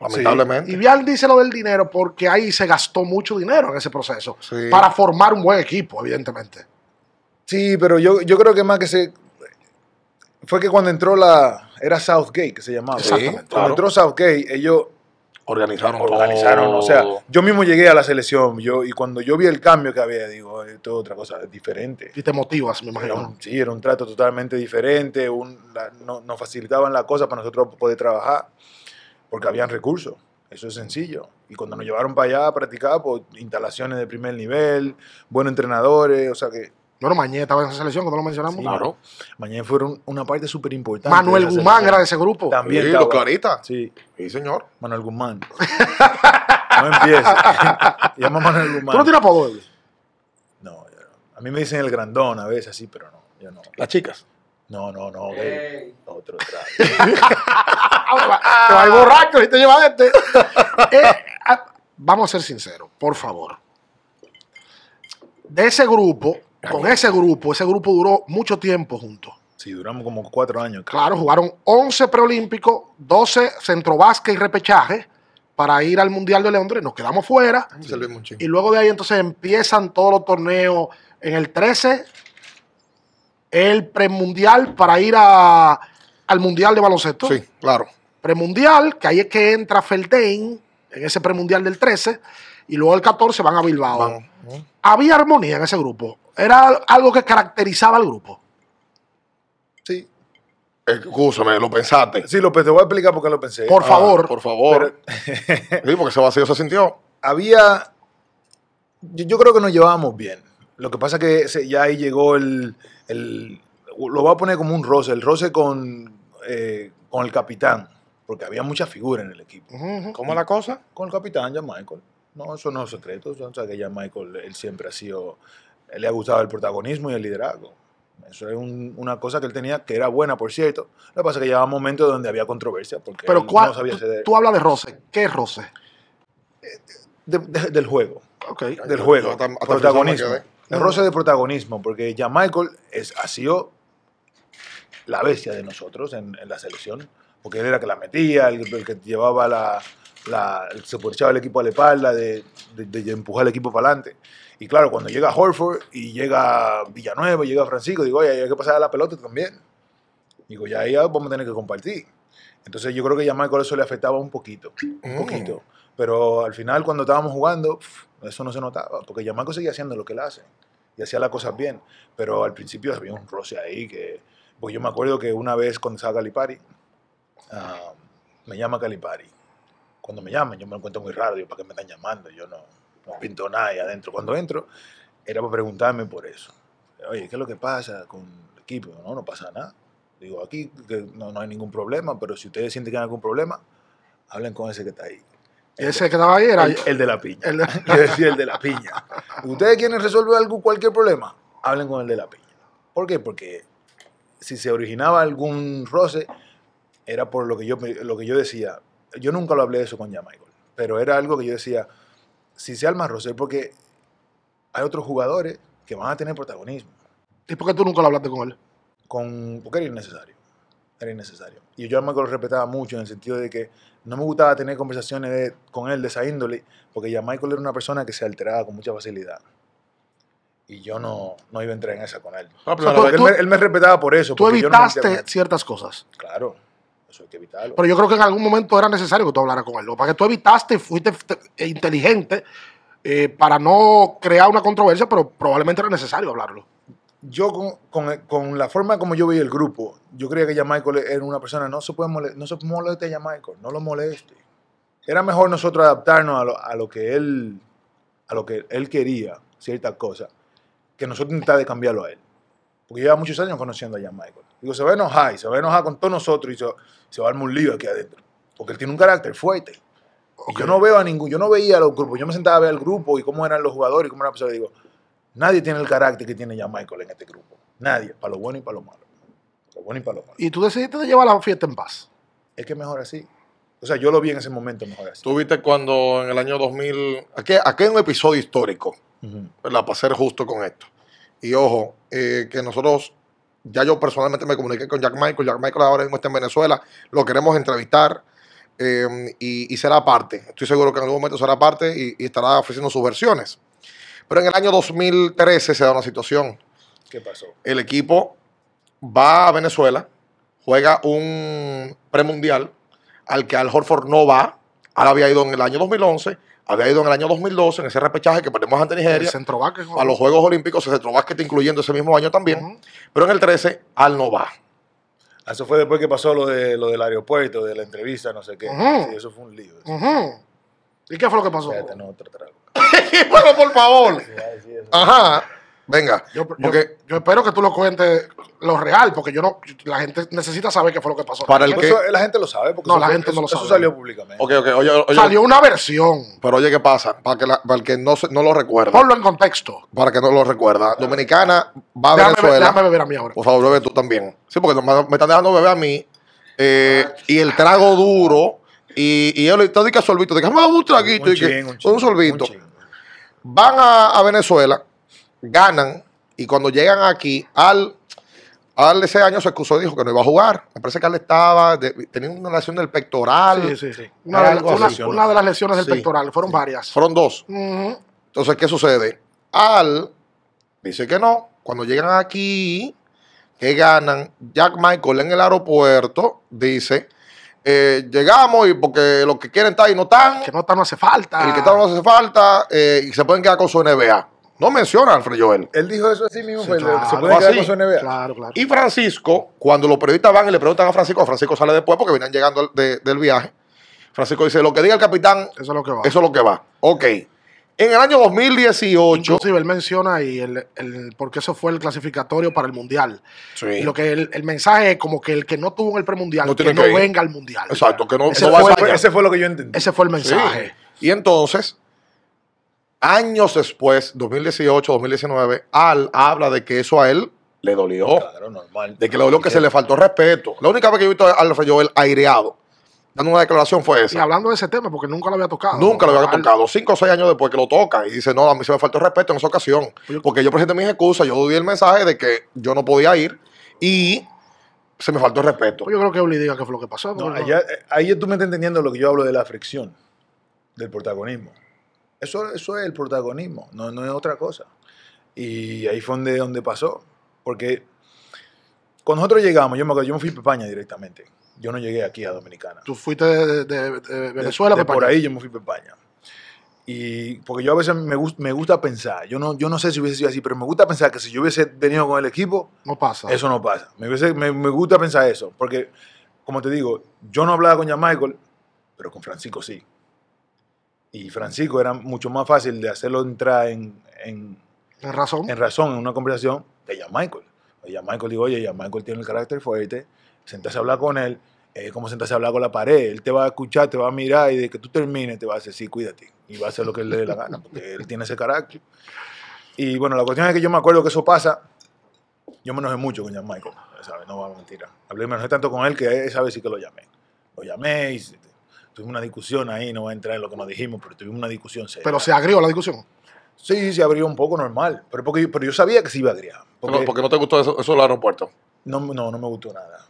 Lamentablemente. Y Vial dice lo del dinero porque ahí se gastó mucho dinero en ese proceso Sí. para formar un buen equipo, evidentemente. Sí, pero yo, yo creo que más que se. Fue que cuando entró la. Era Southgate que se llamaba. Exactamente, Cuando claro. entró Southgate, ellos Organizaron, organizaron. todo. O sea, yo mismo llegué a la selección. Yo, y cuando yo vi el cambio que había, digo, esto es otra cosa, es diferente. Y te motivas, me Era imagino. un- sí, era un trato totalmente diferente. Un, la- no- nos facilitaban las cosas para nosotros poder trabajar. Porque habían recursos. Eso es sencillo. Y cuando nos llevaron para allá a practicar, pues instalaciones de primer nivel, buenos entrenadores. O sea que Bueno, Mañé estaba en esa selección, cuando lo mencionamos. Claro. mañana fueron una parte súper importante. Manuel Guzmán era de ese grupo. También Sí, los Claritas. Sí, Sí, señor. Manuel Guzmán. no empiece. Llama Manuel ¿Tú no Guzmán. tienes apodo? No, yo no. a mí me dicen el grandón a veces así, pero no. Yo no. Las chicas. No, no, no. Otro trago. Te va borracho y te lleva este. Eh, ah, vamos a ser sinceros, por favor. De ese grupo, con ese grupo, ese grupo duró mucho tiempo juntos. Sí, duramos como cuatro años. creo. Claro, jugaron 11 preolímpicos, 12 centrovasque y repechaje para ir al Mundial de Londres. Nos quedamos fuera. Y luego de ahí entonces empiezan todos los torneos. En el 13, el premundial para ir a, al Mundial de baloncesto. Sí, claro. Premundial, que ahí es que entra Feldein en ese premundial del 13. Y luego el 14 van a Bilbao. Vamos. Había armonía en ese grupo. Era algo que caracterizaba al grupo. Sí. Escúchame, lo pensaste. Sí, López, te voy a explicar por qué lo pensé. Por Ah, favor. por favor. Sí, porque ese vacío se sintió. había. Yo, yo creo que nos llevábamos bien. Lo que pasa es que se- ya ahí llegó el, el- Lo voy a poner como un roce. El roce con, eh, con el capitán. Porque había mucha figura en el equipo. Ujú, ujú. ¿Cómo es la cosa? Con el capitán, ya Michael. No, eso no es secreto. O sea, que ya Michael, él siempre ha sido. Él le ha gustado el protagonismo y el liderazgo. Eso es un- una cosa que él tenía, que era buena, por cierto. Lo que pasa es que llegaba momentos donde había controversia. Porque Pero ¿cuál, no sabía tú, ceder tú hablas de roce. ¿Qué es roce? de- de- del juego. Ok. del Yo- juego, yo hasta- hasta protagonismo. El roce de protagonismo, porque ya Michael es, ha sido la bestia de nosotros en, en la selección, porque él era el que la metía, el, el que llevaba la, la, se echaba el equipo a la espalda, de, de- de empujar el equipo para adelante. Y claro, cuando llega Horford y llega Villanueva y llega Francisco, digo, oye, hay que pasar a la pelota también. Digo, ya ahí vamos a tener que compartir. Entonces yo creo que ya a Michael eso le afectaba un poquito, un Mm. poquito. Pero al final cuando estábamos jugando, eso no se notaba, porque Yamaco seguía haciendo lo que él hace y hacía las cosas bien. Pero al principio había un roce ahí que... Porque yo me acuerdo que una vez cuando estaba Calipari, ah, me llama Calipari. Cuando me llaman, yo me encuentro muy raro, digo, ¿para qué me están llamando? Yo no, no pinto nada ahí adentro. Cuando entro, era para preguntarme por eso. Oye, ¿qué es lo que pasa con el equipo? No, no pasa nada. Digo, aquí que no, no hay ningún problema, pero si ustedes sienten que hay algún problema, hablen con ese que está ahí. Ese que estaba ahí era. El, el de la piña. el de- Yo decía el de la piña. Ustedes quieren resolver algo, cualquier problema, hablen con el de la piña. ¿Por qué? Porque si se originaba algún roce, era por lo que yo, lo que yo decía. Yo nunca lo hablé de eso con ya Michael, pero era algo que yo decía, si se arma roce, es porque hay otros jugadores que van a tener protagonismo, ¿Y por qué tú nunca lo hablaste con él? con, porque era innecesario. Era innecesario. Y yo a Michael lo respetaba mucho en el sentido de que no me gustaba tener conversaciones de- con él de esa índole, porque ya Michael era una persona que se alteraba con mucha facilidad. Y yo no, no iba a entrar en esa con él. Ah, O sea, tú- él, me, él me respetaba por eso. Tú porque yo no me evitaste él. ciertas cosas. Claro, eso hay que evitarlo. Pero yo creo que en algún momento era necesario que tú hablaras con él. Lo que tú evitaste, fuiste te- inteligente eh, para no crear una controversia, pero probablemente era necesario hablarlo. yo con, con- con la forma como yo veía el grupo, yo creía que ya Michael era una persona, no se puede mole- no se moleste a ya Michael, no lo moleste. Era mejor nosotros adaptarnos a lo, a lo que él a lo que él quería, ciertas cosas, que nosotros intentar de cambiarlo a él. Porque lleva muchos años conociendo a Jan Michael. Digo, se va a enojar y se va a enojar con todos nosotros y se, se va a armar un lío aquí adentro. Porque él tiene un carácter fuerte. Y yo no veo a ningún, yo no veía a los grupos, yo me sentaba a ver el grupo y cómo eran los jugadores y cómo era la persona. y Digo, nadie tiene el carácter que tiene Jan Michael en este grupo. Nadie, para lo bueno y para lo malo. Para lo bueno y para lo malo. Y tú decidiste de llevar la fiesta en paz. Es que es mejor así. O sea, yo lo vi en ese momento mejor así. Tú viste cuando en el año 2000. Aquí, aquí hay un episodio histórico. ¿verdad? Para ser justo con esto. Y ojo, eh, que nosotros. Ya yo personalmente me comuniqué con Jack Michael. Jack Michael ahora mismo está en Venezuela. Lo queremos entrevistar eh, y, y será parte. Estoy seguro que en algún momento será parte y, y estará ofreciendo sus versiones. Pero en el año 2013 se da una situación. ¿Qué pasó? el equipo va a Venezuela, juega un premundial al que Al Horford no va. Ahora había ido en el año 2011, había ido en el año 2012 en ese repechaje que perdimos ante El Nigeria. A los Juegos Olímpicos, el centro básquet incluyendo ese mismo año también. Pero en el 13, Al no va. Eso fue después que pasó lo, de, lo del aeropuerto, de la entrevista, no sé qué. Sí, eso fue un lío. ¿Y qué fue lo que pasó? Espérate, no, otro trago. bueno, por favor. Sí, sí. Ajá. Venga. Yo, Porque yo espero que tú lo cuentes lo real, porque yo no, la gente necesita saber qué fue lo que pasó. Para el que- eso la gente lo sabe. Porque No, eso la gente no lo sabe. Eso salió públicamente. Ok, ok. Oye, oye, Salió una versión. Pero oye, ¿qué pasa? Para, que la- para el que no, se- no lo recuerda. Ponlo en contexto. Para que no lo recuerda. Dominicana va a Déjame, Venezuela. déjame beber a mí ahora. Por favor, bebe tú también. Sí, porque me, me están dejando beber a mí. eh, y el trago duro. Y, y yo todo y que sorbito. Déjame dar un traguito. y que- chin, un, chin, un chin. Van a, a Venezuela, ganan. Y cuando llegan aquí, al, al ese año se excusó y dijo que no iba a jugar. Me parece que él estaba. de- tenía una lesión del pectoral. Sí, sí, sí. Una, de, Algo una- una de las lesiones del pectoral, fueron varias. Fueron dos. Entonces, ¿qué sucede? Al dice que no. Cuando llegan aquí, que ganan, Jack Michael en el aeropuerto dice: eh, Llegamos y porque los que quieren estar ahí no están. Que no, no hace falta. El que está no hace falta eh, y se pueden quedar con su NBA. No menciona a Alfred Joel. Él dijo eso así mismo. Sí, fue, claro. Se puede quedar Así. con su NBA. Claro, claro. Y Francisco, cuando los periodistas van y le preguntan a Francisco, Francisco sale después porque venían llegando de- del viaje. Francisco dice: Lo que diga el capitán, Eso es lo que va. eso es lo que va. Ok. En el año 2018. Inclusive él menciona ahí el, el, porque eso fue el clasificatorio para el mundial. Sí. Y lo que el, el mensaje es como que el que no tuvo en el premundial, No que no ir. venga al mundial. Exacto, que no, Ese no va a fue- fallar. Ese fue lo que yo entendí. Ese fue el Sí. mensaje. Y entonces, años después, 2018, 2019, Al habla de que eso a él le dolió. Claro, normal. De que le dolió que se le faltó respeto. La única vez que yo he visto a Alfred Joel aireado, dando una declaración fue Y esa. hablando de ese tema, porque nunca lo había tocado. Nunca lo había Al- tocado. Cinco o seis años después que lo toca y dice, no, a mí se me faltó respeto en esa ocasión. Porque yo presenté mis excusas, yo di el mensaje de que yo no podía ir y se me faltó el respeto. Pues yo creo que Uli diga qué fue lo que pasó. No, porque no- allá, eh, ahí tú me estás entendiendo lo que yo hablo de la fricción. del protagonismo. Eso, eso es el protagonismo, no, no es otra cosa. Y ahí fue donde, donde pasó. Porque cuando nosotros llegamos, yo me, acuerdo, yo me fui a Pepaña directamente. Yo no llegué aquí a Dominicana. Tú fuiste de, de- de Venezuela De- para por ahí yo me fui a Pepaña. Y porque yo a veces me, gus- me gusta pensar, yo no, yo no sé si hubiese sido así, pero me gusta pensar que si yo hubiese venido con el equipo, No pasa. eso no pasa. Me, hubiese- me, me gusta pensar eso, porque, como te digo, yo no hablaba con Jan Michael, pero con Francisco sí. Y Francisco era mucho más fácil de hacerlo entrar en, en, En razón. en razón en una conversación que Jan Michael. Jan Michael digo, oye, Jan Michael tiene el carácter fuerte, sentarse a hablar con él, es como sentarse a hablar con la pared, él te va a escuchar, te va a mirar y de que tú termines te va a decir, sí, cuídate, y va a hacer lo que él le dé la gana, porque él tiene ese carácter. Y bueno, la cuestión es que yo me acuerdo que eso pasa, yo me enojé mucho con Jan Michael, ¿sabes? No va a mentir. Hablé, me enojé tanto con él que esa vez sí que lo llamé. Lo llamé y tuvimos una discusión ahí, no voy a entrar en lo que nos dijimos, pero tuvimos una discusión seria. Pero se agrió la discusión. Sí, se abrió un poco normal, pero, porque, pero yo sabía que se iba a agriar. Porque, porque no te gustó eso, eso del aeropuerto. no, no, no me gustó nada.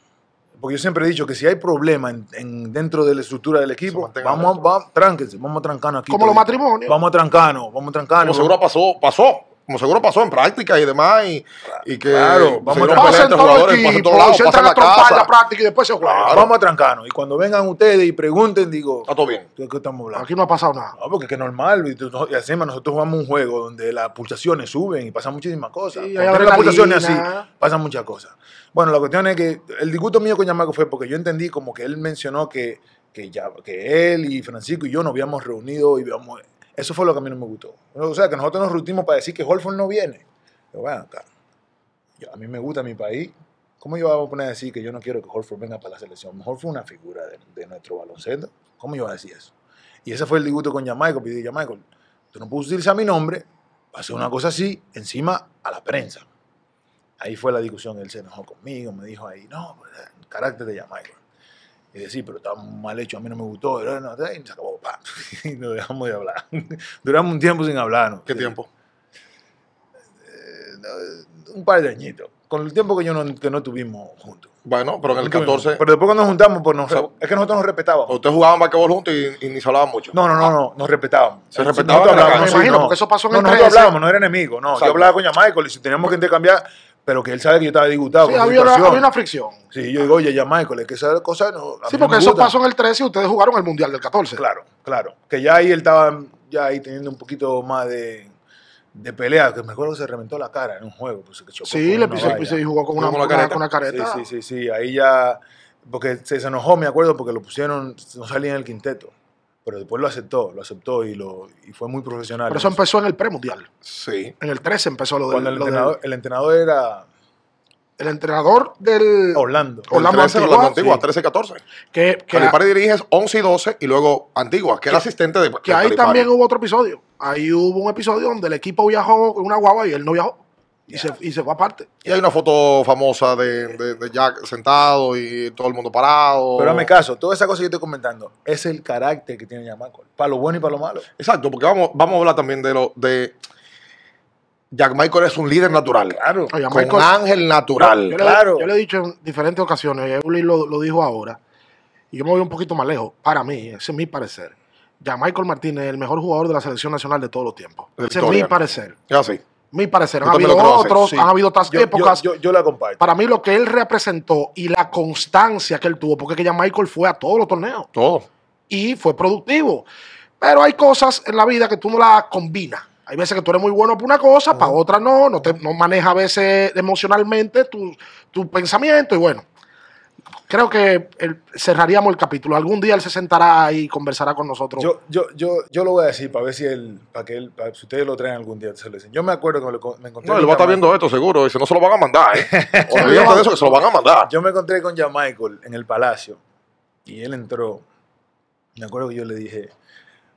Porque yo siempre he dicho que si hay problema en, en- dentro de la estructura del equipo, vamos, vamos, tránquense, vamos a trancarnos aquí. Como los matrimonios. Vamos a trancarnos, vamos a trancarnos. Como seguro pasó, pasó. Como seguro pasó en práctica y demás. Y, y que Claro, vamos a Pasen entre todos los jugadores, pasen equipos, todos lados, se pasan entran a la trompar en la casa. práctica y después se juega. Claro. Vamos a trancarnos. Y cuando vengan ustedes y pregunten, digo, Está todo bien. ¿de qué estamos hablando? Aquí no ha pasado nada. No, porque es que normal. Y, encima nosotros jugamos un juego donde las pulsaciones suben y pasan muchísimas cosas. Sí, Cuando las pulsaciones así, pasan muchas cosas. Bueno, la cuestión es que el disgusto mío con Yamaco fue porque yo entendí como que él mencionó que, que, ya, que él y Francisco y yo nos habíamos reunido y habíamos... Eso fue lo que a mí no me gustó. O sea, que nosotros nos reunimos para decir que Holford no viene. Yo, bueno, a mí me gusta mi país. ¿Cómo yo voy a poner a decir que yo no quiero que Holford venga para la selección? Mejor fue una figura de, nuestro baloncesto. ¿Cómo yo voy a decir eso? Y ese fue el disgusto con Jamaica. Pidí, Jamaica, tú no puedes utilizar mi nombre hacer una cosa así encima a la prensa. Ahí fue la discusión. Él se enojó conmigo, me dijo ahí, no, pues, el carácter de Jamaica. Y decía, pero está mal hecho, a mí no me gustó. Y no, y se acabó, pa. Y nos dejamos de hablar. Duramos un tiempo sin hablarnos. ¿Qué tiempo? Un par de añitos. Con el tiempo que yo no, que no tuvimos juntos. Bueno, pero en el No tuvimos. 14. Pero después cuando nos juntamos, pues nos- O sea, es que nosotros nos respetábamos. Ustedes jugaban basquetbol juntos y, y ni se hablaban mucho. No, no, no, no, nos respetábamos. Se respetaban la hablábamos, Me imagino, no. porque eso pasó en No, el nosotros 13. hablábamos, no era enemigo, no. Exacto. Yo hablaba con Michael y si teníamos que intercambiar, pero que él sabe que yo estaba disgustado Sí, con había una, situación. había una fricción. Sí, yo digo, oye, ya Michael, es que esa cosa no. a Sí, mí no porque eso gusta. pasó en el 13 y ustedes jugaron el Mundial del 14. Claro, claro. Que ya ahí él estaba ya ahí teniendo un poquito más de, de pelea, que me acuerdo que se reventó la cara en un juego. Pues, que chocó Sí, le valla. y jugó con una, con la una- careta. con una careta. Sí, sí, sí, sí. Ahí ya. Porque se, se enojó, me acuerdo, porque lo pusieron, no salía en el quinteto. Pero después lo aceptó, lo aceptó y, lo, y fue muy profesional. Pero eso en empezó en el premundial. Sí. En el 13 empezó lo del, Cuando el lo del- entrenador, el entrenador era el entrenador del Orlando. Orlando El 13, Antigua, Antigua, sí. 13 14. que, que, Calipari dirige 11 y 12 y luego Antigua, que era asistente de. que de ahí Calipari. también hubo otro episodio. Ahí hubo un episodio donde el equipo viajó con una guagua y él no viajó. Y, se, y se fue aparte. Y hay una foto famosa de, de, de Jack sentado y todo el mundo parado. Pero hazme caso, toda esa cosa que yo estoy comentando es el carácter que tiene Yamaco. Para lo bueno y para lo malo. Exacto, porque vamos, vamos a hablar también de lo de. Jack Michael es un líder natural. Claro. Oye, Con Michael- ángel natural. Yo, Claro. le, yo le he dicho en diferentes ocasiones, Evelyn lo, lo dijo ahora, y yo me voy un poquito más lejos. Para mí, ese es mi parecer. Ya Michael Martínez es el mejor jugador de la selección nacional de todos los tiempos. Ese es mi parecer. Es así. Mi parecer. Han habido otros, Sí. han habido otras Yo- épocas. Yo, yo la comparto. Para mí, lo que él representó y la constancia que él tuvo, porque que ya Michael fue a todos los torneos Todo. y fue productivo. Pero hay cosas en la vida que tú no las combinas. Hay veces que tú eres muy bueno para una cosa, para otra no, no, te, no maneja a veces emocionalmente tu, tu pensamiento y bueno. Creo que el- cerraríamos el capítulo. Algún día él se sentará y conversará con nosotros. Yo, yo, yo, yo lo voy a decir para ver si él, para que él, para, si ustedes lo traen algún día, se lo dicen. Yo me acuerdo que me, lo- me encontré. No, él va a estar viendo esto seguro. Dice, no se lo van a mandar, ¿eh? Olvídate de eso, que se lo van a mandar. Yo me encontré con Jan Michael en el palacio y él entró. Me acuerdo que yo le dije,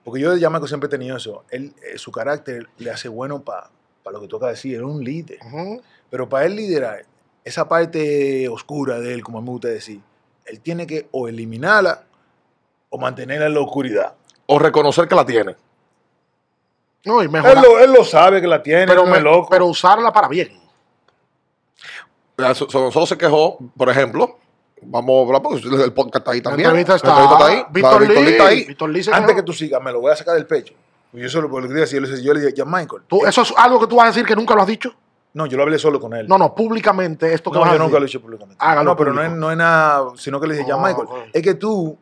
porque yo de Jan Michael siempre he tenido eso. Él, eh, su carácter le hace bueno para lo que toca decir. Era un líder. Pero para él liderar esa parte oscura de él, como a me gusta decir, él tiene que o eliminarla o mantenerla en la oscuridad. O reconocer que la tiene. No, y Él lo, él lo sabe que la tiene, pero, no me- es loco. pero usarla para bien. Eh, so- so- Nosotros se quejó, por ejemplo, Vamos a hablar porque el podcast está ahí La también. entrevista está. La entrevista está ahí. Víctor La de Lee. está ahí. Víctor Lee se Antes que tú sigas, me lo voy a sacar del pecho. Yo solo por lo que a decir, yo le decía- yo le dije, ya Michael. Tú- ¿Eso es algo que tú vas a decir que nunca lo has dicho? No, yo lo hablé solo con él. No, no, públicamente esto que No, vas a yo nunca lo he dicho públicamente. Hágalo no, pero no es, no es nada, sino que le dije, ya Michael, es que tú,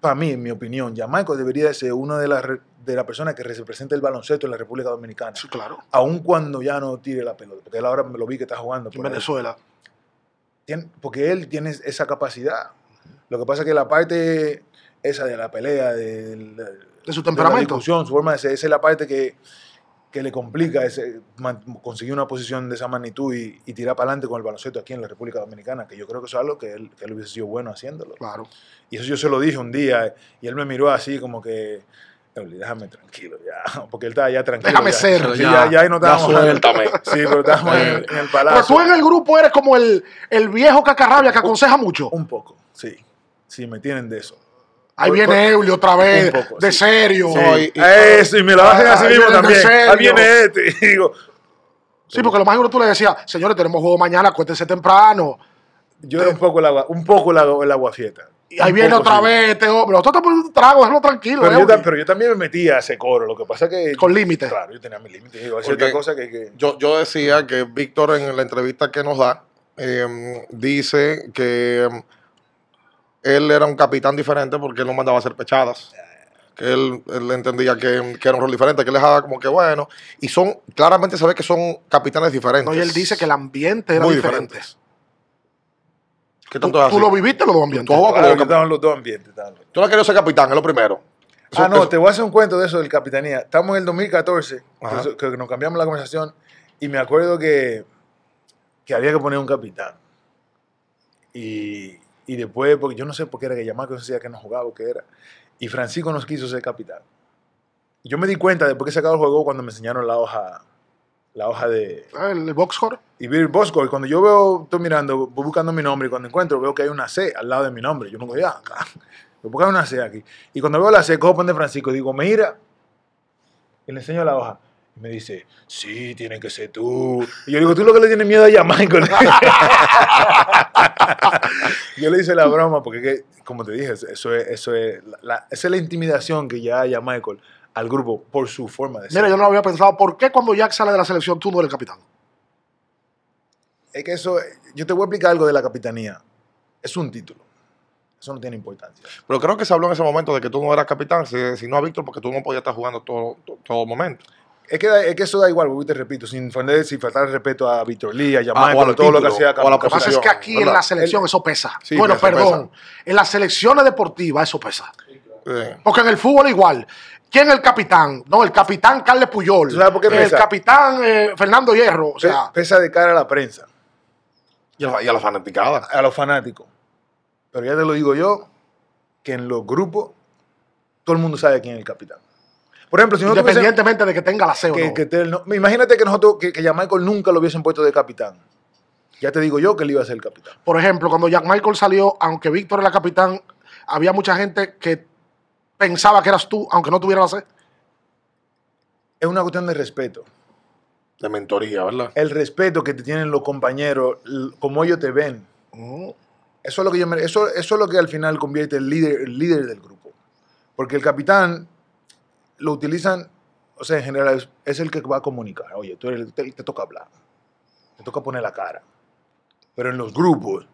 para mí, en mi opinión, ya Michael debería de ser una de las de las personas que representa el baloncesto en la República Dominicana. Sí, claro. Aun cuando ya no tire la pelota, porque él ahora me lo vi que está jugando. En. Venezuela. Porque él tiene esa capacidad. Lo que pasa es que la parte esa de la pelea, de, de- De su de la temperamento. discusión, su forma de ser, esa es la parte que, que le complica ese, conseguir una posición de esa magnitud y, y tirar para adelante con el baloncesto aquí en la República Dominicana, que yo creo que eso es algo que él, que él hubiese sido bueno haciéndolo. Claro. Y eso yo se lo dije un día y él me miró así como que, "Euli, déjame tranquilo ya, porque él estaba ya tranquilo. Déjame ya. ser. Sí, Ya, ya, ya ahí no ya estábamos. suéltame. Sí, pero estábamos en, el- en el Pero palacio. tú en el grupo eres como el, el viejo cacarrabia que aconseja mucho. Un poco, sí. Sí, me tienen de eso. Ahí viene Eulio otra vez, poco, de sí. serio. Sí. Y- y- Eso, y me lo hacen así mismo también. Ahí viene este. Y digo, Sí, porque lo más seguro tú le decías, señores, tenemos juego mañana, acuérdense temprano. yo era un poco el agua, un poco el agua, el aguafieta. Y ahí Un viene poco, otra sí. vez este hombre. Nosotros estamos poniendo un trago, déjalo tranquilo. Pero yo, pero también me metía a ese coro. Lo que pasa es que. Con límites. Claro, yo tenía mis límites. Digo, cosas que. que- Yo, yo decía que Víctor en la entrevista que nos da eh, dice que eh, él era un capitán diferente porque él no mandaba a hacer pechadas. Que él, él entendía que, que era un rol diferente, que él dejaba como que bueno. Y son, claramente se ve que son capitanes diferentes. No, y él dice que el ambiente era Muy diferente. diferentes. ¿Qué Tú, tanto es así? tú lo viviste los dos ambientes. Tú jugado Claro, cap- estaban los dos ambientes. Tú no querías ser capitán, es lo primero. Eso- Ah, no, eso- te voy a hacer un cuento de eso del capitanía. Estamos en el 2014, Ajá. que, que nos cambiamos la conversación, y me acuerdo que, que había que poner un capitán. Y, y después, porque yo no sé por qué era que Yamarco no decía que no jugaba o qué era. Y Francisco nos quiso ser capitán. Yo me di cuenta después que se acabó el juego cuando me enseñaron la hoja, la hoja de, Ah, El box score. y Bill Bosco, y cuando yo veo, estoy mirando, voy buscando mi nombre, y cuando encuentro, veo que hay una C al lado de mi nombre. Yo no voy acá. Yo busco una C aquí. Y cuando veo la C, cojo de Francisco y digo, mira, y le enseño la hoja. Y me dice, sí, tiene que ser tú. Y yo digo, tú lo que le tienes miedo a Michael. yo le hice la broma porque, que, como te dije, eso es, eso es, la, la- esa es la intimidación que ya hay a Michael al grupo por su forma de ser. Mira, yo no lo había pensado. ¿Por qué cuando Jack sale de la selección tú no eres el capitán? Es que eso, yo te voy a explicar algo de la capitanía. Es un título. Eso no tiene importancia. Pero creo que se habló en ese momento de que tú no eras capitán, si- sino a Víctor, porque tú no podías estar jugando todo, todo, todo momento. Es que, da- es que eso da igual, porque te repito, sin, faltar el respeto a Víctor Lee, a Yamai, Ah, todo lo que hacía Lo que pasa es que aquí en la selección eso pesa. Sí, bueno, eso perdón. En las selecciones deportivas eso pesa. Porque en el fútbol igual. ¿Quién es el capitán? No, el capitán Carles Puyol. ¿Tú sabes por qué el pesa? capitán eh, Fernando Hierro. O sea, pesa de cara a la prensa, y, a la, y a la fanaticada. a los fanáticos. Pero ya te lo digo yo, que en los grupos, todo el mundo sabe quién es el capitán. Por ejemplo, si no independientemente de que tenga la C o que, no. que te- no- imagínate que nosotros, que, que Michael nunca lo hubiesen puesto de capitán. Ya te digo yo que él iba a ser el capitán. Por ejemplo, cuando Jack Michael salió, aunque Víctor era capitán, había mucha gente que pensaba que eras tú, aunque no tuviera la C. Es una cuestión de respeto. De mentoría, ¿verdad? El respeto que te tienen los compañeros, como ellos te ven. Mm. Eso es lo que yo me- eso, eso es lo que al final convierte el líder, el líder del grupo. Porque el capitán lo utilizan, o sea, en general es, es el que va a comunicar. Oye, tú eres el- te, te toca hablar. Te toca poner la cara. Pero en los grupos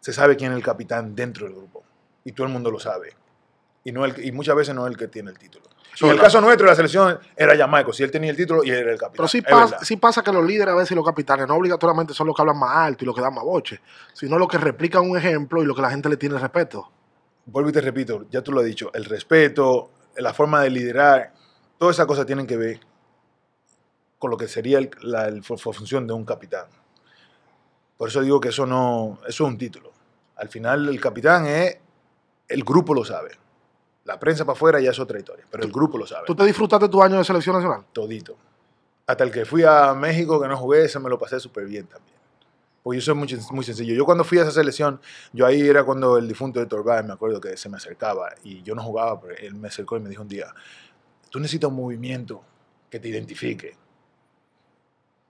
se sabe quién es el capitán dentro del grupo. Y todo el mundo lo sabe. Y, no el, y muchas veces no es el que tiene el título. En el caso nuestro, la selección era Jamaico. Si él tenía el título, y él era el capitán. Pero pas- sí pasa que los líderes a veces y los capitanes no obligatoriamente son los que hablan más alto y los que dan más boche, sino los que replican un ejemplo y lo que la gente le tiene respeto. vuelvo y te repito, ya tú lo has dicho, el respeto, la forma de liderar, todas esas cosas tienen que ver con lo que sería el- la el función de un capitán. Por eso digo que eso no, eso es un título. Al final el capitán es, el grupo lo sabe. La prensa para afuera ya es otra historia, pero el grupo lo sabe. ¿Tú te disfrutaste tu año de selección nacional? Todito. Hasta el que fui a México que no jugué, ese me lo pasé súper bien también. Porque yo soy muy, muy sencillo. Yo cuando fui a esa selección, yo ahí era cuando el difunto de Torbay, me acuerdo que se me acercaba y yo no jugaba, pero él me acercó y me dijo un día, tú necesitas un movimiento que te identifique.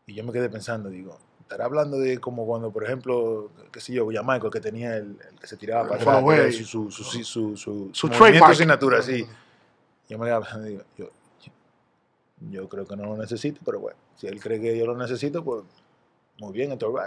Y yo me quedé pensando, digo, estará hablando de como cuando, por ejemplo, qué sé yo, Michael que tenía el, el que se tiraba para atrás, su, su, su, su, su, su, movimiento trademark. signatura, sí. Yo me quedaba pensando, digo, yo, yo creo que no lo necesito, pero bueno, si él cree que yo lo necesito, pues muy bien, esto va.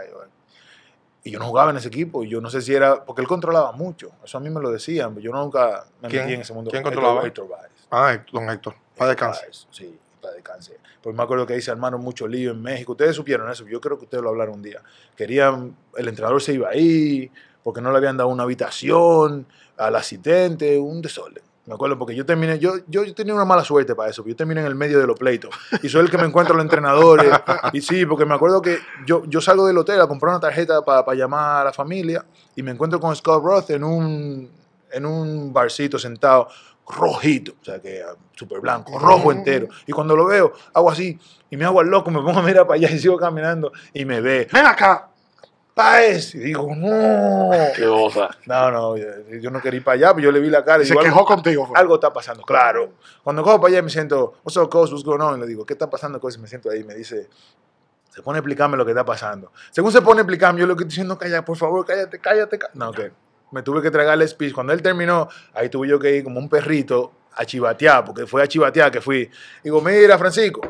Y yo no jugaba en ese equipo, y yo no sé si era, porque él controlaba mucho, eso a mí me lo decían, yo nunca me metí en ese mundo. ¿Quién controlaba? Héctor Báez. Ah, don Héctor. Para descansar. Sí, para descanse. Pues me acuerdo que ahí se armaron mucho lío en México. Ustedes supieron eso, yo creo que ustedes lo hablaron un día. Querían, el entrenador se iba ahí, porque no le habían dado una habitación al asistente, un desorden. Me acuerdo porque yo terminé, yo, yo, yo tenía una mala suerte para eso, porque yo terminé en el medio de los pleitos. Y soy el que me encuentro a los entrenadores. Y sí, porque me acuerdo que yo, yo salgo del hotel a comprar una tarjeta para llamar a la familia y me encuentro con Scott Roth en un, en un barcito sentado, rojito, o sea que ah, súper blanco, rojo entero. Y cuando lo veo, hago así y me hago al loco, me pongo a mirar para allá y sigo caminando y me ve. Ven acá. ¡Paez! Y digo, no. Qué cosa. No, no, yo no quería ir para allá, pero yo le vi la cara y Se digo, quejó algo, contigo. fue. algo está pasando, claro. Cuando cojo para allá me siento, what's up, coach, what's going on? Y le digo, ¿qué está pasando, coach? Y me siento ahí y me dice, se pone a explicarme lo que está pasando. Según se pone a explicarme, yo lo que estoy diciendo, calla, por favor, cállate, cállate. cá-". No, que me tuve que tragar el speech. Cuando él terminó, ahí tuve yo que ir como un perrito a chivatear, porque fue a chivatear que fui. Digo, mira, Francisco,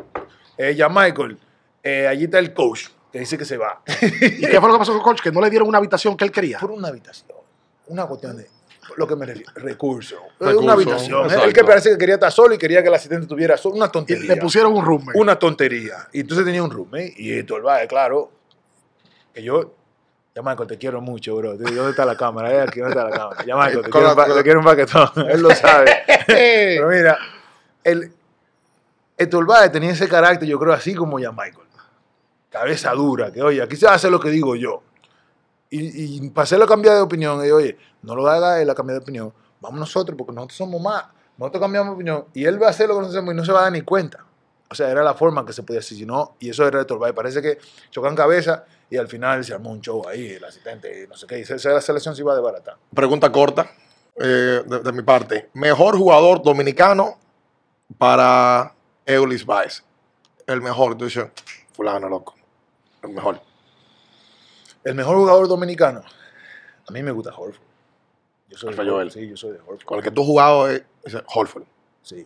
eh, ya Michael, eh, allí está el coach, que dice que se va. ¿Y qué fue lo que pasó con coach? Que no le dieron una habitación que él quería. por una habitación. Una cuestión de lo que me refiero, recurso. Recurso, una habitación. exacto. Él que parece que quería estar solo y quería que el asistente tuviera solo. Una Y tontería. le pusieron un roommate. Una tontería. Y entonces tenía un roommate. Y esto, el claro. Que yo. Ya, Michael, te quiero mucho, bro. ¿Dónde está la cámara? Eh, aquí, ¿dónde está la cámara? Ya, Michael, te, quiero, la- un te quiero un paquetón. Él lo sabe. Pero mira, el, el Tolbae tenía ese carácter, yo creo, así como ya Michael. Cabeza dura, que oye, aquí se hace lo que digo yo. Y, y para hacerlo cambiar de opinión, y oye, no lo haga él a cambiar de opinión, vamos nosotros, porque nosotros somos más. Nosotros cambiamos de opinión y él va a hacer lo que nosotros hacemos y no se va a dar ni cuenta. O sea, era la forma que se podía hacer, si no, y eso era Tolbae. Parece que chocan cabeza y al final se armó un show ahí, el asistente, no sé qué, y esa esa selección se iba de barata. Pregunta corta eh, de, de mi parte. Mejor jugador dominicano para Eulis Baez. El mejor. Tú dices, fulano, loco. El mejor. El mejor jugador dominicano. A mí me gusta Horford. Yo soy de Alfa Joel. Horford, Sí, yo soy de Horford. Con el que tú has jugado es, es Holford. Sí.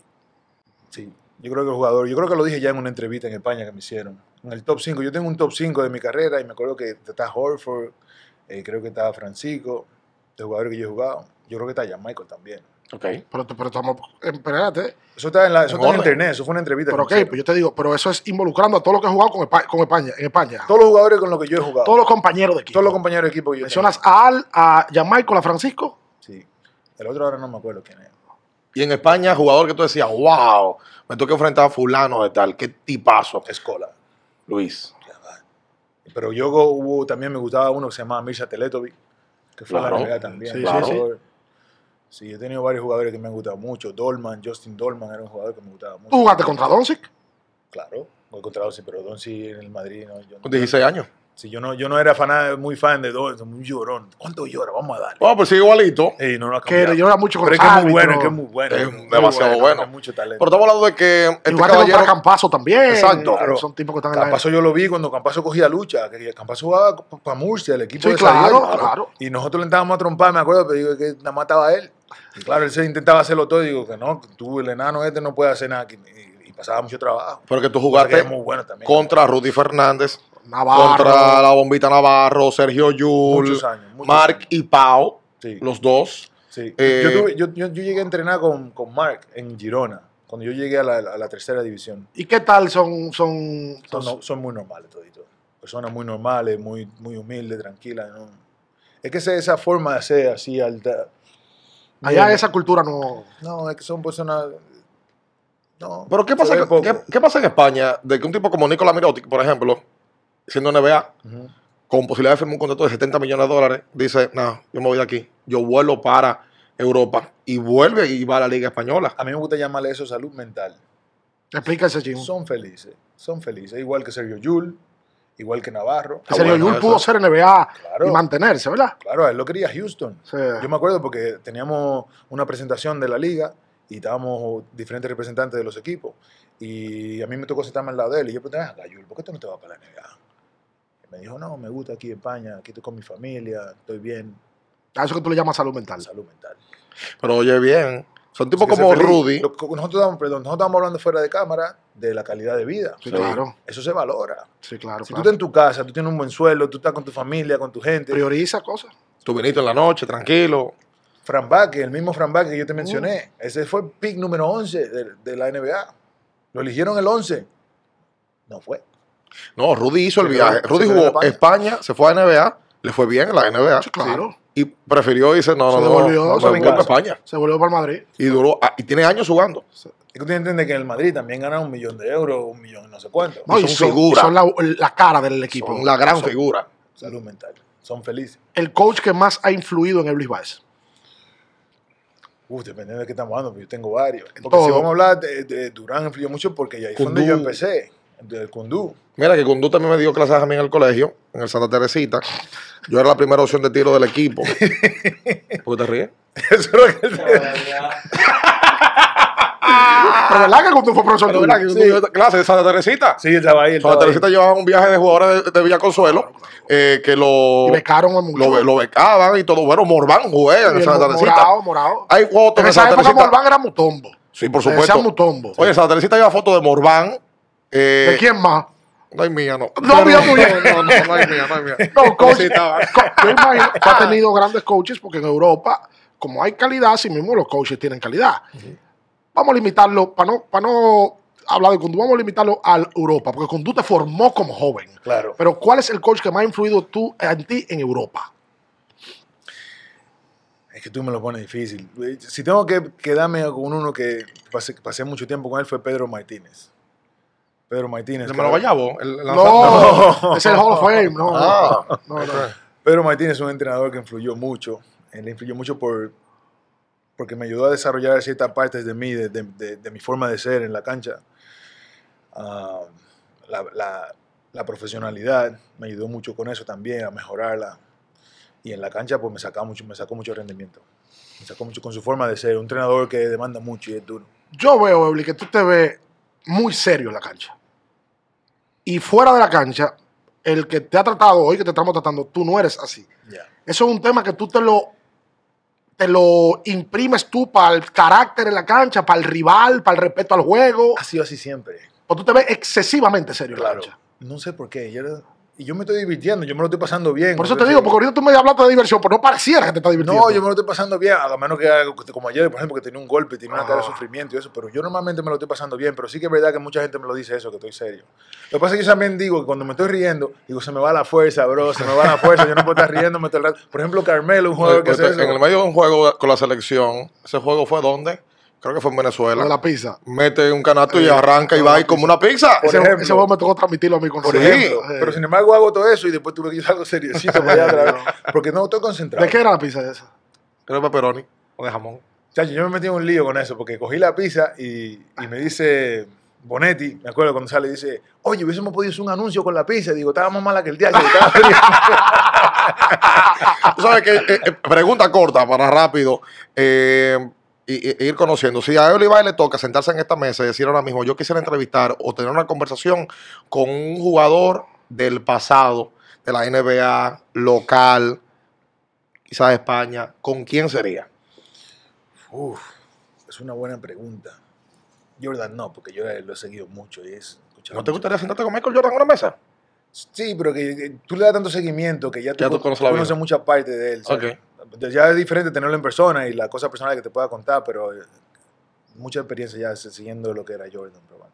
Sí. Yo creo que el jugador, yo creo que lo dije ya en una entrevista en España que me hicieron. En el top 5, yo tengo un top 5 de mi carrera y me acuerdo que está Horford, eh, creo que está Francisco, de jugadores que yo he jugado. Yo creo que está Jan Michael también. Ok. Pero, pero estamos. Espérate. Eso está en, la, eso En está en internet, eso fue una entrevista. Pero ok, hicieron. pues yo te digo, pero eso es involucrando a todos los que han jugado con España, con España en España. Todos los jugadores con los que yo he jugado. Todos los compañeros de equipo. todos los compañeros de equipo que yo Mencionas a Al, a Gianmarco, a Francisco. Sí. El otro ahora no me acuerdo quién es. Y en España, jugador que tú decías, wow, me tengo que enfrentar a fulano de tal. Qué tipazo. Escola. Luis. Pero yo hubo, también me gustaba uno que se llamaba Misha Teletovic, que fue Claro. la NBA también. Sí, sí, sí. Sí, he tenido varios jugadores que me han gustado mucho. Dolman, Justin Dolman era un jugador que me gustaba mucho. Tú jugaste contra Doncic. Claro, contra Donsi, pero Donsi en el Madrid no. Yo no Con 16 años. Sí, yo no, yo no era fan, muy fan de Donsi, muy llorón. ¿Cuánto llora? Vamos a darle. Oh, pues sigue igualito. Ey, no lo ha Que era mucho con pero es que es muy bueno, es que es muy bueno. Es muy demasiado bueno. mucho talento. Pero estamos hablando de que este jugaste caballero. contra Campazo también. Exacto. Claro. Son tipos que están en la Campazo yo lo vi cuando Campazo cogía lucha, que Campazo jugaba para Murcia, el equipo Sí, de claro, claro. Y nosotros le entrábamos a trompar, me acuerdo, pero digo que nada más estaba él. Y claro, él se intentaba hacerlo todo y digo que no, tú, el enano este, no puede hacer nada. aquí. Y, pasaba mucho trabajo. Pero que tú que jugaste es muy bueno también. contra Rudy Fernández, Navarro. contra la bombita Navarro, Sergio Yul, Muchos años, muchos Mark años. y Pau, Sí. los dos. Sí. Eh, yo, tuve- yo, yo- yo llegué a entrenar con, con Mark en Girona, cuando yo llegué a la, a la tercera división. ¿Y qué tal son, son, Son, muy normales toditos. Personas muy normales, muy, muy humildes, tranquilas. ¿no? Es que esa, forma de ser así alta. allá esa cultura no... No, es que son personas. No. Pero ¿qué pasa, que- qué pasa en España de que un tipo como Nicolás Mirotic, por ejemplo, siendo NBA, con posibilidad de firmar un contrato de 70 millones de dólares, dice, no, yo me voy de aquí, yo vuelo para Europa y vuelve y va a la Liga Española. A mí me gusta llamarle eso salud mental. Explica ese chisme. Son felices, son felices. Igual que Sergio Yul, igual que Navarro. En serio, bueno, Yul pudo ser NBA Claro. y mantenerse, ¿verdad? Claro, él lo quería Houston. Sí. Yo me acuerdo porque teníamos una presentación de la liga y estábamos diferentes representantes de los equipos. Y a mí me tocó sentarme al lado de él y yo pregunté, ah, Yul, ¿por qué tú no te vas para la NBA? Me dijo, no, me gusta aquí en España, aquí estoy con mi familia, estoy bien, A eso que tú le llamas salud mental. salud mental. Pero oye bien, son tipos como. Rudy. Nosotros, estamos, perdón, nosotros estamos hablando fuera de cámara de la calidad de vida. Sí, claro. Eso se valora. Sí, claro. Si claro. tú estás en tu casa, tú tienes un buen sueldo, tú estás con tu familia, con tu gente. Prioriza cosas. Tu vinito en la noche, tranquilo. Fran Vázquez, el mismo Fran Vázquez que yo te Mm. mencioné, ese fue el pick número 11 de, de la NBA. Lo eligieron el 11. No fue. No, Rudy hizo el viaje. Rudy jugó España. España, se fue a NBA, le fue bien en la NBA. Sí, claro. Y prefirió irse, no, Se no, no, devolvió, no, se a para. España. Se volvió para Madrid. Y duró, ah, y tiene años jugando. Es que tú tienes que entender que en el Madrid también ganan un millón de euros, un millón y no sé cuánto. No, y son son, figuras. son la, la cara del equipo. Son la gran figura. Salud mental. Son felices. El coach que más ha influido en Luis Baez. Uf, dependiendo de qué estamos hablando, yo tengo varios. Porque todo. si vamos a hablar de, de Durán, influyó mucho porque ahí fue donde yo empecé, del Kundú. Mira que Kundú también me dio clases a mí en el colegio, en el Santa Teresita. Yo era la primera opción de tiro del equipo. ¿Por qué te ríes? Eso es lo que Pero ¿verdad que cuando fue profesor que Kundú dio clases de Santa Teresita. Sí, estaba ahí. Santa. Teresita llevaba un viaje de jugadores de, de Villa Consuelo eh, que lo, Y becaron lo, lo becaban y todo. Bueno, Morvan juega en Y el Santa Teresita. morado, morado. Hay fotos En de esa Santa época Teresita. Morvan era Mutombo. Sí, por supuesto. decían Mutombo. Oye, Santa Teresita lleva fotos de Morvan. Eh, ¿De quién más? No hay mía, no. No, mía, no, no, no, no hay mía, no hay mía. No, coach. Yo imagino que ha tenido grandes coaches porque en Europa, como hay calidad, así mismo los coaches tienen calidad. Vamos a limitarlo, para no, para no hablar de Kundú, vamos a limitarlo a Europa, porque Kundú te formó como joven. Claro. Pero ¿cuál es el coach que más ha influido tú, en ti en Europa? Es que tú me lo pones difícil. Si tengo que quedarme con uno que pasé, pasé mucho tiempo con él fue Pedro Martínez. Pedro Martínez. ¿De que- Melo Guayabo? El, el No, es el Hall of Fame, no. Ah, no, no. Pedro Martínez es un entrenador que influyó mucho. Él influyó mucho por, porque me ayudó a desarrollar ciertas partes de mí, de, de- de- de mi forma de ser en la cancha. Ah, la, la- la profesionalidad me ayudó mucho con eso también, a mejorarla. Y en la cancha pues me, sacaba mucho, me sacó mucho rendimiento. Me sacó mucho con su forma de ser. Un entrenador que demanda mucho y es duro. Yo veo, Ebli, que tú te ves muy serio en la cancha. Y fuera de la cancha, el que te ha tratado hoy, que te estamos tratando, tú no eres así. Eso es un tema que tú te lo, te lo imprimes tú para el carácter en la cancha, para el rival, para el respeto al juego. Ha sido así siempre. O tú te ves excesivamente serio en la Claro. cancha. No sé por qué. Yo y yo me estoy divirtiendo, yo me lo estoy pasando bien. Por eso te digo, porque ahorita tú me hablaste de diversión, pero no pareciera que te estás divirtiendo. No, yo me lo estoy pasando bien, a menos que como ayer, por ejemplo, que tenía un golpe, tenía una cara de Ah. sufrimiento y eso, pero yo normalmente me lo estoy pasando bien, pero sí que es verdad que mucha gente me lo dice eso, que estoy serio. Lo que pasa es que yo también digo que cuando me estoy riendo, digo, se me va la fuerza, bro, se me va la fuerza, yo no puedo estar riéndome todo el rato. Por ejemplo, Carmelo, un jugador que hace eso. en el medio de un juego con la selección, ese juego fue donde? Creo que fue en Venezuela. de la pizza. Mete un canasto y Eh, arranca y va ahí como una pizza. Por ese, ejemplo. ese juego me tocó transmitirlo a mí con Por Sí. ejemplo, Eh, pero sin embargo hago todo eso y después tuve que ir algo seriecito para allá vez, porque no estoy concentrado. ¿De qué era la pizza esa? Creo que pepperoni o de jamón. Chacho, yo me metí en un lío con eso, porque cogí la pizza y, y me dice Bonetti, me acuerdo cuando sale, dice, oye, hubiésemos podido hacer un anuncio con la pizza. Y digo, estaba más mala que el día. Tú sabes que, eh, eh, pregunta corta para rápido, eh, y, y- ir conociendo. Si a Olivar le toca sentarse en esta mesa y decir ahora mismo, yo quisiera entrevistar o tener una conversación con un jugador del pasado, de la NBA, local, quizás de España, ¿con quién sería? Uf, es una buena pregunta. Jordan no, porque yo lo he seguido mucho y es... ¿No te gustaría sentarte con Michael Jordan en una mesa? Sí, pero que, que tú le das tanto seguimiento que ya tú, Ya tú conoces vida. mucha parte de él. ¿sabes? Ya es diferente tenerlo en persona y la cosa personal que te pueda contar, pero eh, mucha experiencia ya siguiendo lo que era Jordan. Pero bueno.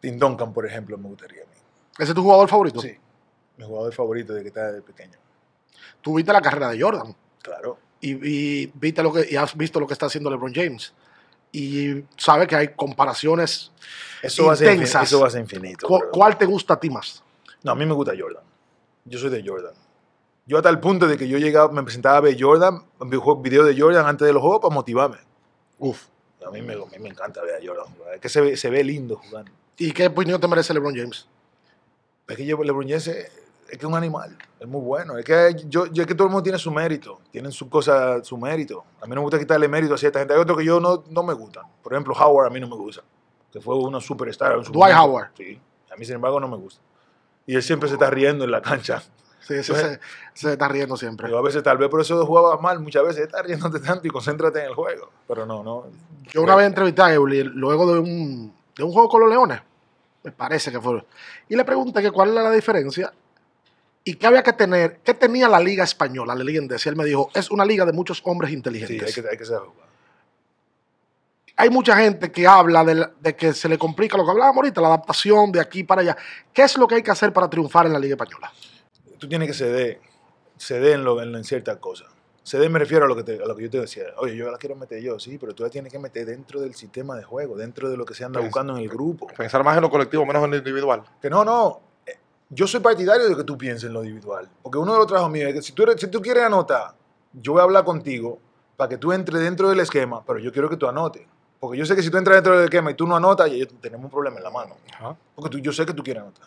Tim Duncan, por ejemplo, me gustaría a mí. ¿Ese es tu jugador favorito? Sí, mi jugador favorito de que está desde pequeño. Tú viste la carrera de Jordan Claro. y, y viste lo que, y has visto lo que está haciendo LeBron James. Y sabes que hay comparaciones. Eso va, a ser Intensas. eso va a ser infinito. ¿Cu- bro. ¿Cuál te gusta a ti más? No, a mí me gusta Jordan. Yo soy de Jordan. Yo hasta el punto de que yo llegaba, me presentaba a ver Jordan, videos de Jordan antes de los juegos para motivarme. Uf. A mí me, a mí me encanta ver a Jordan jugar. Es que se ve, se ve lindo jugando. ¿Y qué opinión te merece LeBron James? Es que yo, LeBron James es, es que es un animal. Es muy bueno. Es que, yo, yo- es que todo el mundo tiene su mérito. Tienen su cosa, su mérito. A mí no me gusta quitarle mérito a cierta gente. Hay otros que yo no, no me gustan. Por ejemplo, Howard a mí no me gusta. Que fue una superstar. en su Dwight. Howard. Sí. A mí, sin embargo, no me gusta. Y él siempre se está riendo en la cancha. Sí, ese se, se está riendo siempre. Digo, a veces tal vez por eso jugaba mal, muchas veces está riéndote tanto y concéntrate en el juego. Pero no, no. Yo una vez entrevisté a Euli luego de un, de un juego con los Leones, me parece que fue, y le pregunté que cuál era la diferencia y qué había que tener, qué tenía la liga española, la liga inglesa. Y él me dijo, es una liga de muchos hombres Sí, inteligentes. hay que, hay que saber. Hay mucha gente que habla de, la- de que se le complica lo que hablábamos ahorita, la adaptación de aquí para allá. ¿Qué es lo que hay que hacer para triunfar en la liga española? Tú tienes que ceder, ceder en, lo, en, en ciertas cosas. Ceder me refiero a lo, que te- a lo que yo te decía. Oye, yo la quiero meter yo, sí, pero tú la tienes que meter dentro del sistema de juego, dentro de lo que se anda Pues- buscando en el grupo. Pensar más en lo colectivo, menos en lo individual. Que no, no. eh, Yo soy partidario de que tú pienses en lo individual. Porque uno de los trabajos míos es que si tú, eres- si tú quieres anotar, yo voy a hablar contigo para que tú entres dentro del esquema, pero yo quiero que tú anotes. Porque yo sé que si tú entras dentro del esquema y tú no anotas, ya tenemos un problema en la mano. Ajá. Porque tú, yo sé que tú quieres anotar.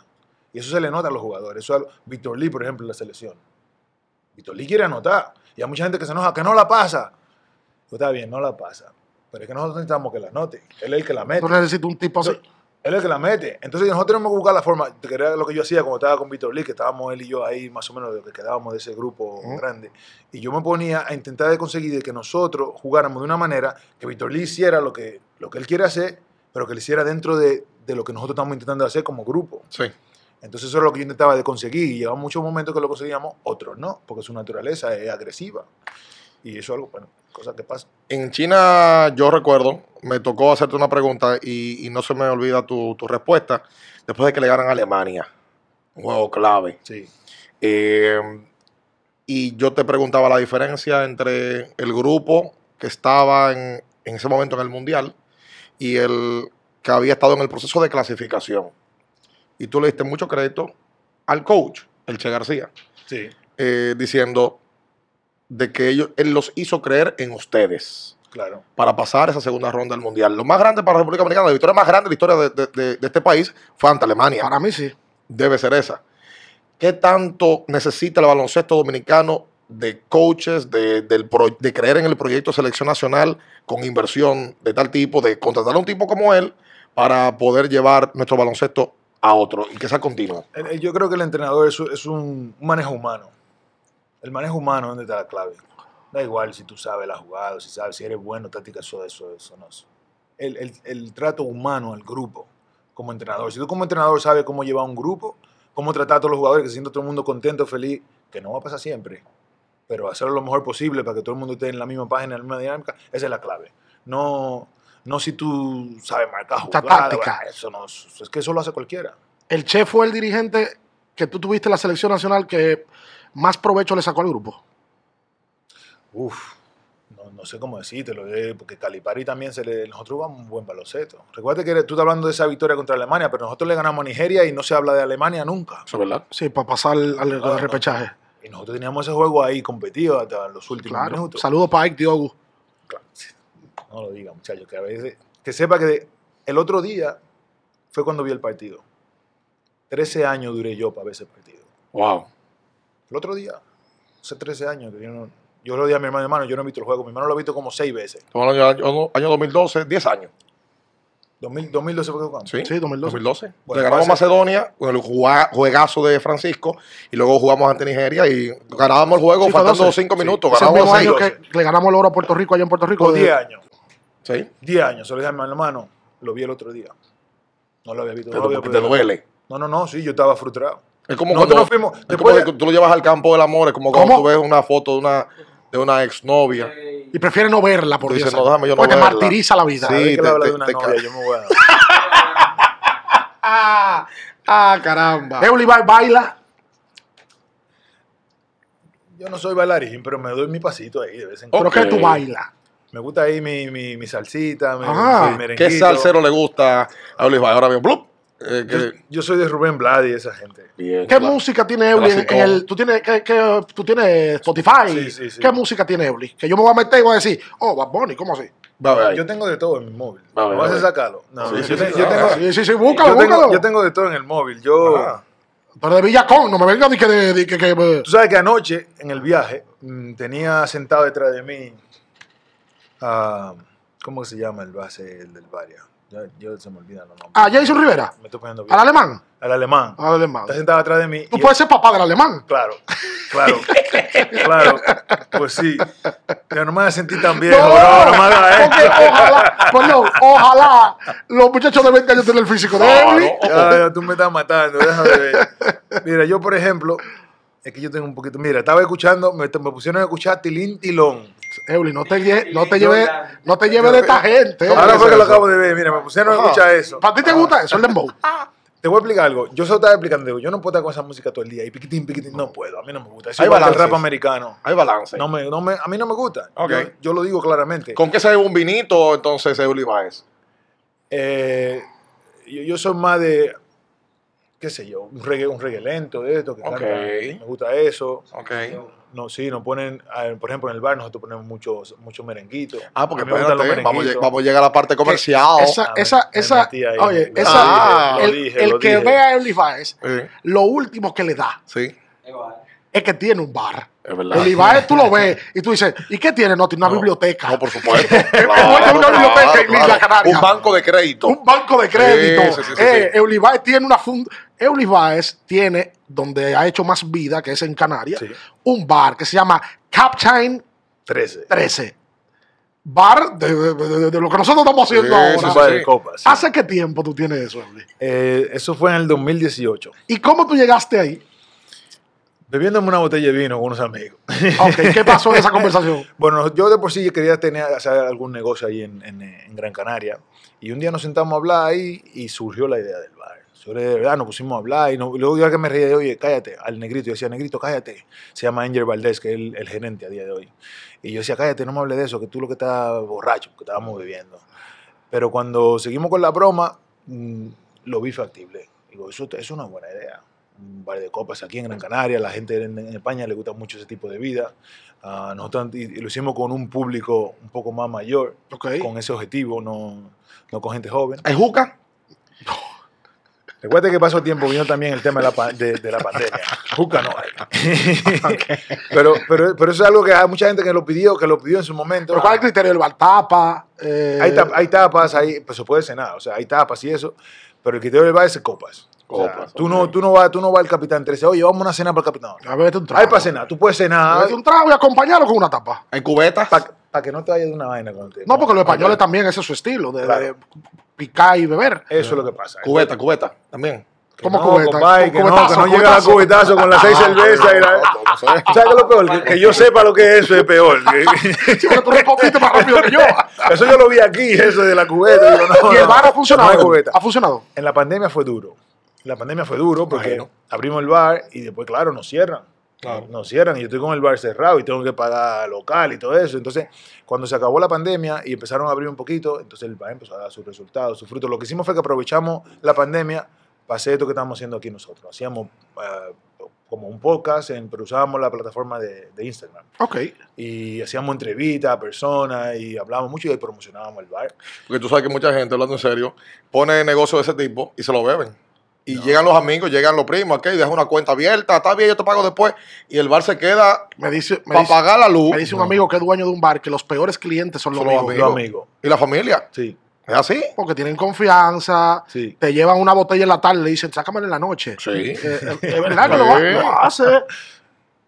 Y eso se le nota a los jugadores. Eso a Víctor Lee, por ejemplo, en la selección. Víctor Lee quiere anotar. Y hay mucha gente que se enoja, que no la pasa. Pues está bien, no la pasa. Pero es que nosotros necesitamos que la anote. Él es el que la mete. Tú necesitas un tipo así. Él es el que la mete. Entonces nosotros tenemos que buscar la forma, que era lo que yo hacía cuando estaba con Víctor Lee, que estábamos él y yo ahí más o menos de lo que quedábamos de ese grupo grande. Y yo me ponía a intentar de conseguir de que nosotros jugáramos de una manera que Víctor Lee hiciera lo que, lo que él quiere hacer, pero que lo hiciera dentro de, de lo que nosotros estamos intentando hacer como grupo. Sí. Entonces eso es lo que yo intentaba de conseguir y llevaba muchos momentos que lo conseguíamos, otros no, porque su naturaleza es agresiva. Y eso es algo, bueno, cosas que pasan. En China, yo recuerdo, me tocó hacerte una pregunta y, y no se me olvida tu, tu respuesta. Después de que le ganan a Alemania, un juego clave. Sí. Eh, y yo te preguntaba la diferencia entre el grupo que estaba en, en ese momento en el Mundial y el que había estado en el proceso de clasificación. Y tú le diste mucho crédito al coach, el Che García, Sí, eh, diciendo de que ellos, él los hizo creer en ustedes claro. para pasar esa segunda ronda del Mundial. Lo más grande para la República Dominicana, la victoria más grande de la historia de, de- de- de este país fue ante Alemania Para mí sí. debe ser esa. ¿Qué tanto necesita el baloncesto dominicano de coaches, de, del pro- de creer en el proyecto de selección nacional con inversión de tal tipo, de contratar a un tipo como él para poder llevar nuestro baloncesto a otro y que sea continuo? El- el- Yo creo que el entrenador es, un, manejo humano. El manejo humano es donde está la clave. Da igual si tú sabes la jugada, si sabes si eres bueno, táctica, eso, eso, eso no es. El, el- trato humano al grupo como entrenador. Si tú como entrenador sabes cómo llevar un grupo, cómo tratar a todos los jugadores, que se sienta todo el mundo contento, feliz, que no va a pasar siempre, pero hacerlo lo mejor posible para que todo el mundo esté en la misma página, en la misma dinámica, esa es la clave. No, no si tú sabes marcar jugadas, táctica. eso no, es es que eso lo hace cualquiera. El Che fue el dirigente que tú tuviste en la selección nacional que más provecho le sacó al grupo. Uf, no, no sé cómo decírtelo, eh, porque Calipari también se le. Nosotros jugamos un buen baloncesto. Recuerda que tú estás hablando de esa victoria contra Alemania, pero nosotros le ganamos a Nigeria y no se habla de Alemania nunca. Eso es verdad. Sí, para pasar al, al- al repechaje. Y nosotros teníamos ese juego ahí competido hasta los últimos Claro. minutos. Saludos para Ike Diogu. Claro, sí. No lo diga, muchachos, que a veces. Que sepa que el otro día fue cuando vi el partido. 13 años duré yo para ver ese partido. Wow. El otro día, hace 13 años, que yo no. Yo lo dije a mi hermano, hermano, yo no he visto el juego. Mi hermano lo ha visto como 6 veces. Estamos hablando del año, año 2012, 10 años. 2000, 2012 fue que jugamos. Sí, Sí, 2012. 2012. Bueno, Le ganamos a Macedonia con el juegazo de Francisco y luego jugamos ante Nigeria y ganábamos el juego Sí, faltando 12. 5 Sí. minutos. Seis. año que le ganamos el oro a Puerto Rico, allá en Puerto Rico. Con de- 10 años. Sí. 10 años. Se lo dije a mi hermano. Lo vi el otro día. No lo había visto. Te, no lo había te duele. No, no, no. Sí, yo estaba frustrado. Es como Nosotros cuando, nos fuimos. es Después como de- que tú lo llevas al campo del amor, es como cuando ¿Cómo? tú ves una foto de una, de una exnovia. Y prefiere no verla por Tú 10 dices, años. no, déjame yo no Porque te martiriza la vida. Sí. Que te- te- de una te novia, yo me voy a... Ah, ah caramba. Euli ba- baila. Yo no soy bailarín, pero me doy mi pasito ahí de vez en Pero cuando. que tú bailas. Me gusta ahí mi, mi, mi salsita, mi, Ajá. mi ¿Qué salsero le gusta a Luis Valle? Ahora bien, blup. Eh, Yo, que- yo soy de Rubén Blad y esa gente. Bien, ¿Qué claro. música tiene Euli en, Clásico. en el. Tú tienes, qué- qué- tú tienes Spotify. Sí, sí, sí. ¿Qué música tiene Euli? Que yo me voy a meter y voy a decir, oh, Bad Bunny, ¿cómo así? Va. Yo tengo de todo en mi móvil. Va a ver, ¿Me vas va a sacarlo? No, Sí, yo, sí, yo tengo, Sí, sí, sí, búscalo, yo, tengo, búscalo. yo tengo de todo en el móvil. Yo... Pero de Villacón, no me venga de que. De, de que, que- Tú sabes que anoche, en el viaje, mm, tenía sentado detrás de mí a... ¿Cómo se llama el base el del Varia? Yo, yo se me olvidan los nombres. ¿A Jason Rivera? Me estoy poniendo ¿Al bien. alemán? Al alemán. Al alemán. Está sentado atrás de mí. Tú puedes ser papá del alemán. Claro, claro, claro. Pues sí. Pero no me voy a sentir tan viejo, No, bro. No me esto. ojalá, perdón, ojalá los muchachos de 20 años tengan el físico de Claro. Ya, ya, tú me estás matando. Déjame ver. Mira, yo, por ejemplo, es que yo tengo un poquito. Mira, estaba escuchando, me, me pusieron a escuchar Tilín Tilón. Eury, no te, lle- no te lleves no te lleve de esta gente. Ahora fue que lo acabo de ver. Mira, me pusieron a escuchar eso. ¿Para ti te gusta eso, el dembow? Te voy a explicar algo. Yo solo estaba explicando. Digo, yo no puedo estar con esa música todo el día. Y piquitín, piquitín. No puedo. A mí no me gusta. Hay el balances. rap americano. Hay balance. No me, no me, a mí no me gusta. Ok. Yo, yo lo digo claramente. ¿Con qué se bebe un vinito entonces Eury Baez? Eh, yo, yo soy más de, qué sé yo, un reggae, un reggae lento de esto, que Ok. canta, me gusta eso. Ok. No, sí, nos ponen, por ejemplo, en el bar nosotros ponemos muchos muchos merenguitos. Ah, porque A mí me gustan los espérate, vamos, merenguitos. vamos a llegar a la parte comercial. Esa, Ah, esa, me esa, oye, esa, dije, el, dije, el que dije. ve a Baez, Sí, lo último que le da sí, es que tiene un bar. Es verdad. El Ibaez tú lo ves y tú dices, ¿y qué tiene? No, tiene una No, biblioteca. No, por supuesto. de una biblioteca en Isla Canaria. Un banco de crédito. un banco de crédito. Sí, sí, sí, eh, sí. Eury Baez tiene una Baez tiene, donde ha hecho más vida, que es en Canarias, Sí. un bar que se llama Captain 13. 13. Bar de, de- de- de lo que nosotros estamos haciendo Sí, ahora. sí, Un sí. ¿Hace qué tiempo tú tienes eso, Eury? Eh, eso fue en el 2018. ¿Y cómo tú llegaste ahí? Bebiéndome una botella de vino con unos amigos. Ok, ¿qué pasó en esa conversación? Bueno, yo de por sí quería tener, hacer algún negocio ahí en, en- en Gran Canaria. Y un día nos sentamos a hablar ahí y surgió la idea del bar. Sobre de verdad nos pusimos a hablar y, no- y luego yo que me reía de, oye, cállate, al negrito. Yo decía, negrito, cállate. Se llama Angel Valdés, que es el, el gerente a día de hoy. Y yo decía, cállate, no me hables de eso, que tú lo que estás borracho, que estábamos bebiendo. Pero cuando seguimos con la broma, mm, lo vi factible. Digo, eso es una buena idea. Un bar de copas aquí en Gran Canaria, la gente en, en España le gusta mucho ese tipo de vida. Ah, nosotros y- y lo hicimos con un público un poco más mayor, con ese objetivo, no, no con gente joven. ¿Hay juca? Recuerda que pasó tiempo, vino también el tema de la, pa- de, de la pandemia. Juca no hay. pero, pero, pero eso es algo que hay mucha gente que lo pidió, que lo pidió en su momento. ¿Pero cuál es el criterio? ¿El bar tapa? Eh, Hay, tap- hay tapas, hay, pues se puede cenar, o sea, hay tapas y eso, pero el criterio del bar es copas. O sea, Copas, tú, no, tú, no vas, tú no vas al capitán 13, oye, vamos a una cena para el capitán. A un trago. Hay para cenar, tú puedes cenar Bebete un trago y acompañarlo con una tapa. ¿Hay cubetas? para que no te vayas de una vaina con No, porque los españoles también ese es su estilo, de, Claro. de picar y beber. Eso es lo que pasa. Cubeta, cubeta, también. ¿Cómo no, cubeta? compadre, que no, que no llega la cubetazo. con las seis cervezas y la... no, no sé. ¿Sabes qué es lo peor? Que, que yo sepa lo que es eso es peor. Tú respondiste más rápido que yo. eso yo lo vi aquí, eso de la cubeta. Digo, no, Y el no, bar ha funcionado. no cubeta. ha funcionado. En la pandemia fue duro. La pandemia fue duro porque Imagino. abrimos el bar y después, claro, nos cierran. Claro. Nos cierran y yo estoy con el bar cerrado y tengo que pagar local y todo eso. Entonces, cuando se acabó la pandemia y empezaron a abrir un poquito, entonces el bar empezó a dar sus resultados, sus frutos. Lo que hicimos fue que aprovechamos la pandemia para hacer esto que estamos haciendo aquí nosotros. Hacíamos eh, como un podcast, en, pero usábamos la plataforma de, de Instagram. Ok. Y hacíamos entrevistas a personas y hablábamos mucho y promocionábamos el bar. Porque tú sabes que mucha gente, hablando en serio, pone negocio de ese tipo y se lo beben. Y llegan los amigos, llegan los primos, ok, deja una cuenta abierta, está bien, yo te pago después. Y el bar se queda Me dice, me para dice, pagar la luz. me dice un amigo que es dueño de un bar que los peores clientes son los Son los amigos. Los amigos. ¿Y la familia? Sí, ¿Es así? Porque tienen confianza, sí. te llevan una botella en la tarde y le dicen, sácamela en la noche. Sí. Eh, eh, es verdad que lo, hace.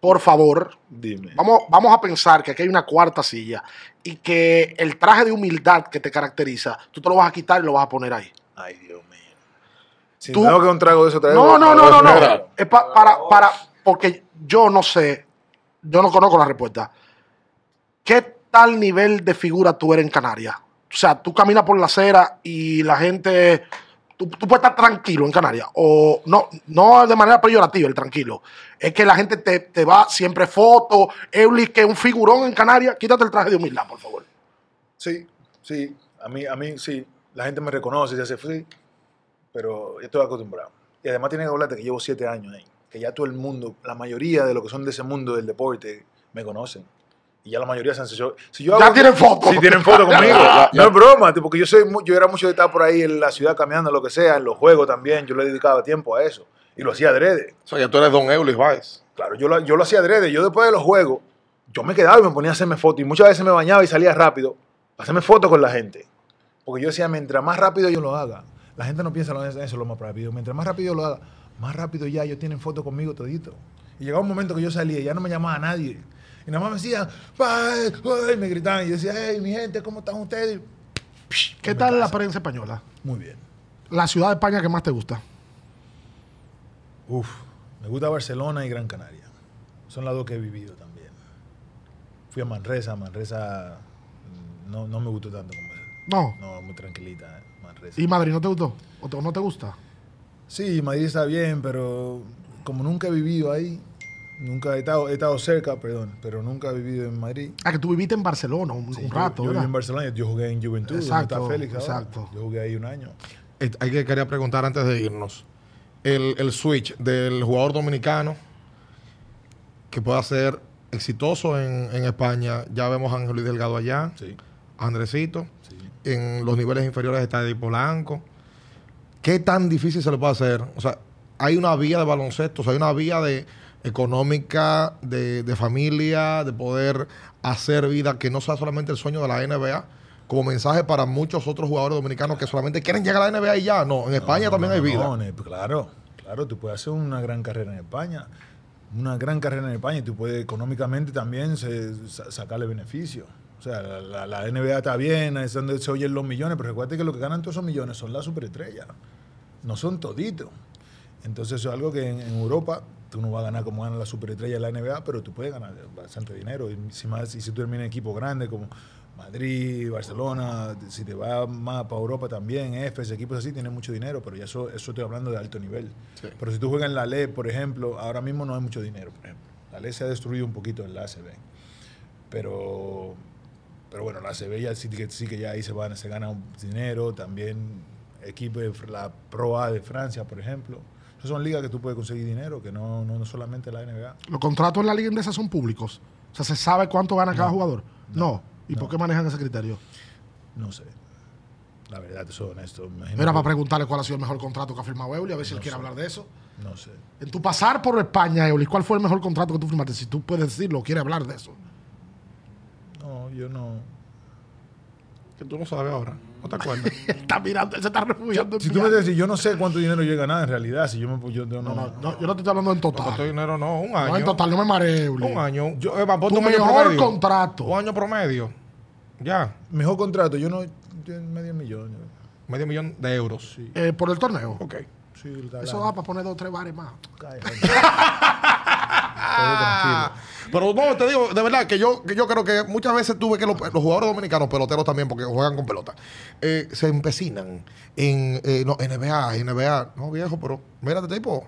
Por favor, Dime. vamos, vamos a pensar que aquí hay una cuarta silla y que el traje de humildad que te caracteriza, tú te lo vas a quitar y lo vas a poner ahí. Ay, Dios. Si Tú- tengo que un trago de eso, traigo. No, no, no, no, no. Es pa- para, para, porque yo no sé, yo no conozco la respuesta. ¿Qué tal nivel de figura tú eres en Canarias? O sea, tú caminas por la acera y la gente, tú, tú puedes estar tranquilo en Canarias. O no, no de manera peyorativa, el tranquilo. Es que la gente te, te va siempre fotos. Eulis, que es un figurón en Canarias. Quítate el traje de humildad, por favor. Sí, sí. A mí, a mí sí. La gente me reconoce, se hace sí. Pero yo estoy acostumbrado. Y además tiene que hablarte que llevo siete años ahí. Que ya todo el mundo, la mayoría de los que son de ese mundo del deporte, me conocen. Y ya la mayoría se han hecho. Si yo Ya tienen fotos. Sí, tienen fotos conmigo. No es broma, porque yo, soy, yo era mucho de estar por ahí en la ciudad caminando, lo que sea, en los juegos también. Yo le dedicaba tiempo a eso. Y lo hacía adrede. O sea, ya tú eres Don Eulis Baez. Claro, yo lo, yo lo hacía adrede. Yo después de los juegos, yo me quedaba y me ponía a hacerme fotos. Y muchas veces me bañaba y salía rápido para hacerme fotos con la gente. Porque yo decía, mientras más rápido yo lo haga, la gente no piensa en eso lo más rápido. Mientras más rápido yo lo haga, más rápido ya ellos tienen fotos conmigo todito. Y llegaba un momento que yo salía y ya no me llamaba nadie. Y nada más me decían, "Bye, bye", y me gritaban. Y yo decía, hey, mi gente, ¿cómo están ustedes? ¿Qué tal la prensa española? Muy bien. La ciudad de España que más te gusta. Uf, me gusta Barcelona y Gran Canaria. Son las dos que he vivido también. Fui a Manresa, Manresa mm, no, no me gustó tanto como esa. No. No, muy tranquilita, eh, Manresa. ¿Y Madrid no te gustó? ¿O te- no te gusta? Sí, Madrid está bien, pero como nunca he vivido ahí, nunca he estado, he estado cerca, perdón, pero nunca he vivido en Madrid. Ah, que tú viviste en Barcelona un, Sí, un yo- rato, yo, viví en Barcelona, yo jugué en Juventud, donde Exacto, está Félix ahora. exacto. Yo jugué ahí un año. Eh, Hay que quería preguntar antes de irnos. El, el switch del jugador dominicano que pueda ser exitoso en, en España. Ya vemos a Ángel Luis Delgado allá, Sí, a Andresito. sí. En los niveles inferiores está Eddie Polanco. ¿Qué tan difícil se le puede hacer? O sea, hay una vía de baloncesto, o sea, hay una vía de económica, de, de familia, de poder hacer vida que no sea solamente el sueño de la NBA, como mensaje para muchos otros jugadores dominicanos que solamente quieren llegar a la NBA y ya. No, en España No, también no, hay vida. no, claro, claro, tú puedes hacer una gran carrera en España, una gran carrera en España y tú puedes económicamente también se- sa- sacarle beneficio. O sea, la, la- la NBA está bien, es donde se oyen los millones, pero recuerda que lo que ganan todos esos millones son las superestrellas, no son toditos. Entonces eso es algo que en, en Europa tú no vas a ganar como gana la superestrella de la NBA, pero tú puedes ganar bastante dinero. Y si, más, y si tú terminas en equipos grandes como Madrid, Barcelona, si te vas más para Europa también, EFES, equipos así, tienen mucho dinero, pero ya eso, eso estoy hablando de alto nivel. Pero si tú juegas en la LE, por ejemplo, ahora mismo no hay mucho dinero, por ejemplo. La LE se ha destruido un poquito en la ACB. Pero, pero bueno, la ya sí que, sí que ya ahí se, van, se gana dinero, también equipo de la Pro A de Francia, por ejemplo. Esas son ligas que tú puedes conseguir dinero, que no, no, no solamente la NBA. ¿Los contratos en la liga inglesa son públicos? O sea, ¿se sabe cuánto gana cada jugador? No. ¿Y por qué manejan ese criterio? No sé. La verdad, te soy honesto. imagino Era para preguntarle cuál ha sido el mejor contrato que ha firmado Eury, a ver si él quiere hablar de eso. No sé. En tu pasar por España, Eury, ¿cuál fue el mejor contrato que tú firmaste? Si tú puedes decirlo, quiere hablar de eso. No, yo no. Que tú no sabes ahora. ¿No te acuerdas? está mirando, él se está refugiando. Si tú me decís, yo no sé cuánto dinero yo he ganado en realidad. Si yo me. Yo, yo no, No, no, no, yo no te estoy hablando en total. estoy dinero no, un año. No, en total, no me Eury. Un año. Yo, Eva, ponte Tu un año mejor promedio. contrato. Un año promedio. Ya. Mejor contrato, yo no. yo medio millón. Medio millón de euros. Sí. Eh, por el torneo. Ok. Sí, Eso da para poner dos o tres bares más. Cállate. Tranquilo. Pero no, te digo, de verdad, que yo, que yo creo que muchas veces tuve que los, los jugadores dominicanos, peloteros también, porque juegan con pelota, eh, se empecinan en eh, no, NBA, NBA. No, viejo, pero mira este tipo.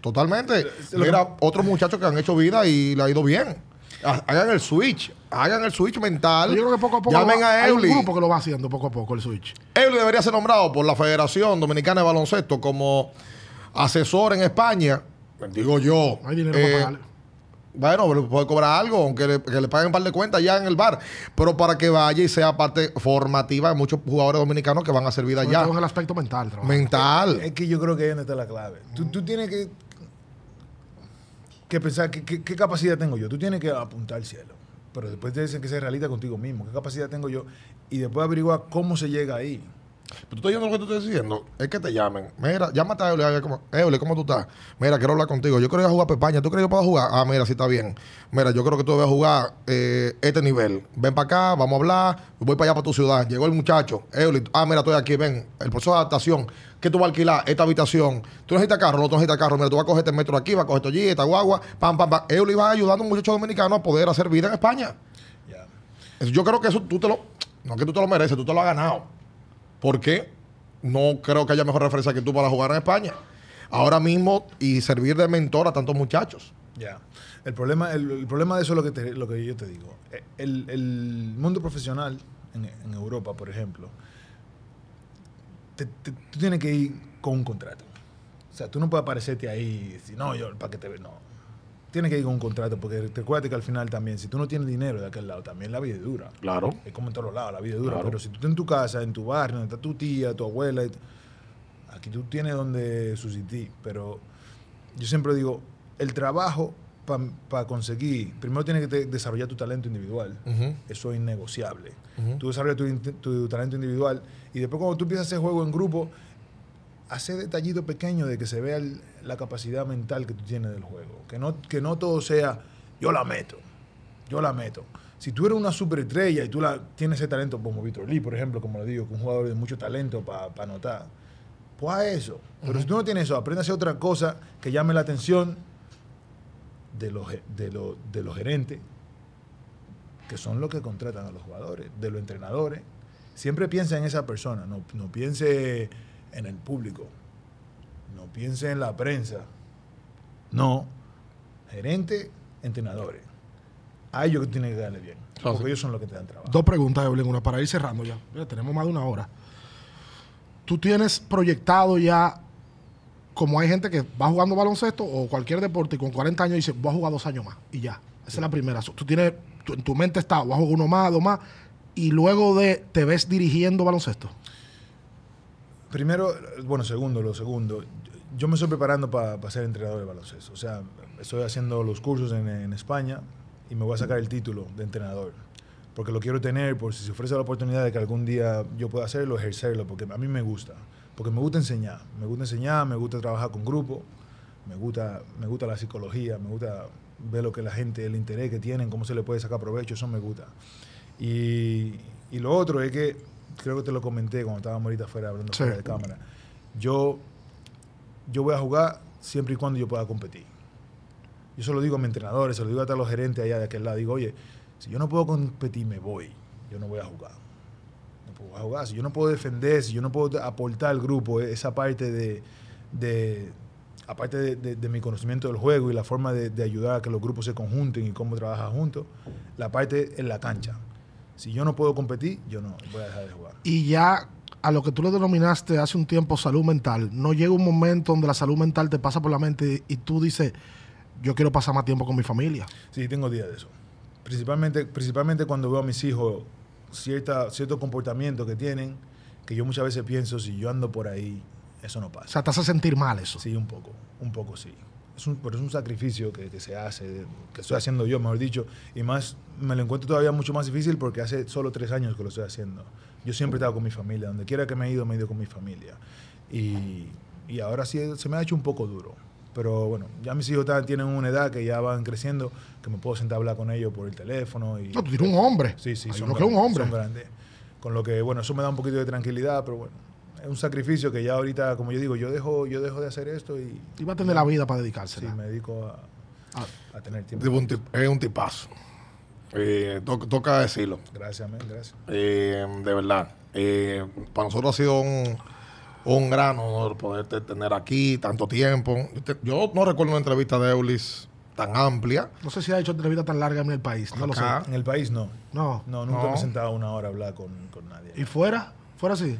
Totalmente. Mira, otros muchachos que han hecho vida y le ha ido bien. Ha- Hagan el switch. Hagan el switch mental. Yo creo que poco a poco Llamen lo va- a hay un Euly. grupo que lo va haciendo poco a poco el switch. Eury debería ser nombrado por la Federación Dominicana de Baloncesto como asesor en España. Digo yo. No hay dinero Eh, para pagarle. bueno, puede cobrar algo, aunque le, que le paguen un par de cuentas ya en el bar. Pero para que vaya y sea parte formativa de muchos jugadores dominicanos que van a servir allá. todo en el aspecto mental. Mental. Es que yo creo que ahí donde está la clave. Tú, tú tienes que, que pensar que- que- qué capacidad tengo yo. Tú tienes que apuntar al cielo. Pero después te dicen que ser realista contigo mismo. ¿Qué capacidad tengo yo? Y después averiguar cómo se llega ahí. Pero tú estás oyendo lo que tú estás diciendo. Es que te llamen. Mira, llámate a Eury. a ver cómo- Eury, ¿cómo tú estás? Mira, quiero hablar contigo. Yo quiero ir a jugar a Pepaña. ¿Tú crees que yo puedo jugar? Ah, mira, sí está bien. Mira, yo creo que tú debes jugar eh, este nivel. Ven para acá, vamos a hablar. Voy para allá, para tu ciudad. Llegó el muchacho. Eury, ah, mira, estoy aquí. Ven. El proceso de adaptación. ¿Qué tú vas a alquilar? Esta habitación. Tú necesitas carro, no tú necesitas carro. Mira, tú vas a coger este metro aquí, vas a coger esto allí, esta guagua. Pam, pam, pam. Eury va ayudando a un muchacho dominicano a poder hacer vida en España. Eso- Yo creo que eso tú te lo. No que tú te lo mereces, tú te lo has ganado. Porque no creo que haya mejor referencia que tú para jugar en España. Ahora mismo y servir de mentor a tantos muchachos. Ya. El problema, el, problema de eso es lo que, te- lo que yo te digo. Eh, El, el mundo profesional en, en Europa, por ejemplo, te- te- tú tienes que ir con un contrato. O sea, tú no puedes aparecerte ahí y no, yo, para que te. No. Tienes que ir con un contrato, porque te acuérdate que al final también, si tú no tienes dinero de aquel lado, también la vida es dura. Claro. Es como en todos lados, la vida es dura. Claro. Pero si tú estás en tu casa, en tu barrio, donde está tu tía, tu abuela, aquí tú tienes donde subsistir. Pero yo siempre digo, el trabajo para conseguir, primero tienes que desarrollar tu talento individual. Eso es innegociable. Ujú. Tú desarrollas tu, tu talento individual y después cuando tú empiezas a hacer juego en grupo, hace detallitos pequeños de que se vea el- la capacidad mental que tú tienes del juego. Que no, que no todo sea, yo la meto, yo la meto. Si tú eres una superestrella y tú la, tienes ese talento como Víctor Lee, por ejemplo, como le digo, que es un jugador de mucho talento para anotar, pues a eso. Pero si tú no tienes eso, aprende a hacer otra cosa que llame la atención de los, de los, de los gerentes, que son los que contratan a los jugadores, de los entrenadores. Siempre piensa en esa persona, no, no piense en el público, no piense en la prensa. No, gerente, entrenadores. A ellos que tienen que darle bien, Ah, porque sí. ellos son los que te dan trabajo. Dos preguntas, Evelyn, una para ir cerrando ya. Ya tenemos más de una hora. ¿Tú tienes proyectado ya, como hay gente que va jugando baloncesto o cualquier deporte y con 40 años dice, voy a jugar dos años más y ya? Esa es la primera. Tú tienes, tú- en tu mente está, voy a jugar uno más, dos más, y luego de, te ves dirigiendo baloncesto. Primero, bueno, segundo, lo segundo, yo me estoy preparando para ser entrenador de baloncesto. O sea, estoy haciendo los cursos en, en España y me voy a sacar el título de entrenador. Porque lo quiero tener por si se ofrece la oportunidad de que algún día yo pueda hacerlo, ejercerlo, porque a mí me gusta. Porque me gusta enseñar, me gusta enseñar, me gusta trabajar con grupos, me gusta, me gusta la psicología, me gusta ver lo que la gente, el interés que tienen, cómo se le puede sacar provecho, eso me gusta. Y, y lo otro es que, creo que te lo comenté cuando estábamos ahorita fuera hablando Sí. fuera de cámara, yo, yo voy a jugar siempre y cuando yo pueda competir. Yo se lo digo a mis entrenadores, se lo digo hasta a los gerentes allá de aquel lado. Digo, oye, si yo no puedo competir, me voy. Yo no voy a jugar. No puedo jugar. Si yo no puedo defender, si yo no puedo aportar al grupo eh, esa parte de, de aparte de, de- de mi conocimiento del juego y la forma de, de ayudar a que los grupos se conjunten y cómo trabajar juntos, la parte en la cancha. Si yo no puedo competir, yo no voy a dejar de jugar. Y ya a lo que tú le denominaste hace un tiempo salud mental, no llega un momento donde la salud mental te pasa por la mente y tú dices, yo quiero pasar más tiempo con mi familia. Sí, tengo días de eso. Principalmente, principalmente cuando veo a mis hijos cierta, cierto comportamiento que tienen, que yo muchas veces pienso, si yo ando por ahí, eso no O pasa. sea, te hace sentir mal eso. Sí, un poco, un poco sí. Es un, pero es un sacrificio que, que se hace, que estoy haciendo yo, mejor dicho, y más me lo encuentro todavía mucho más difícil porque hace solo tres años que lo estoy haciendo. Yo siempre he estado con mi familia, donde quiera que me he ido, me he ido con mi familia. Y, y ahora sí se me ha hecho un poco duro. Pero bueno, ya mis hijos tienen una edad que ya van creciendo, que me puedo sentar a hablar con ellos por el teléfono. Y, No, tú tienes un hombre. Sí, sí, Hay son uno que un hombre. son grandes. Con lo que, bueno, eso me da un poquito de tranquilidad, pero bueno, es un sacrificio que ya ahorita, como yo digo, yo dejo, yo dejo de hacer esto y Y va a tener la vida para sí, dedicársela. me dedico a, Ah. a tener tiempo. Tipo un tip- es un tipazo. Eh, to- toca decirlo. Gracias, amén, gracias. Eh, de verdad. Eh, para nosotros ha sido un, un gran honor poderte tener aquí tanto tiempo. Yo, no recuerdo una entrevista de Eulis tan amplia. No sé si ha hecho entrevista tan larga en el país. No lo sé. En el país no. No. No, nunca No. me he sentado una hora a hablar con, con nadie. ¿Y fuera? ¿Fuera sí?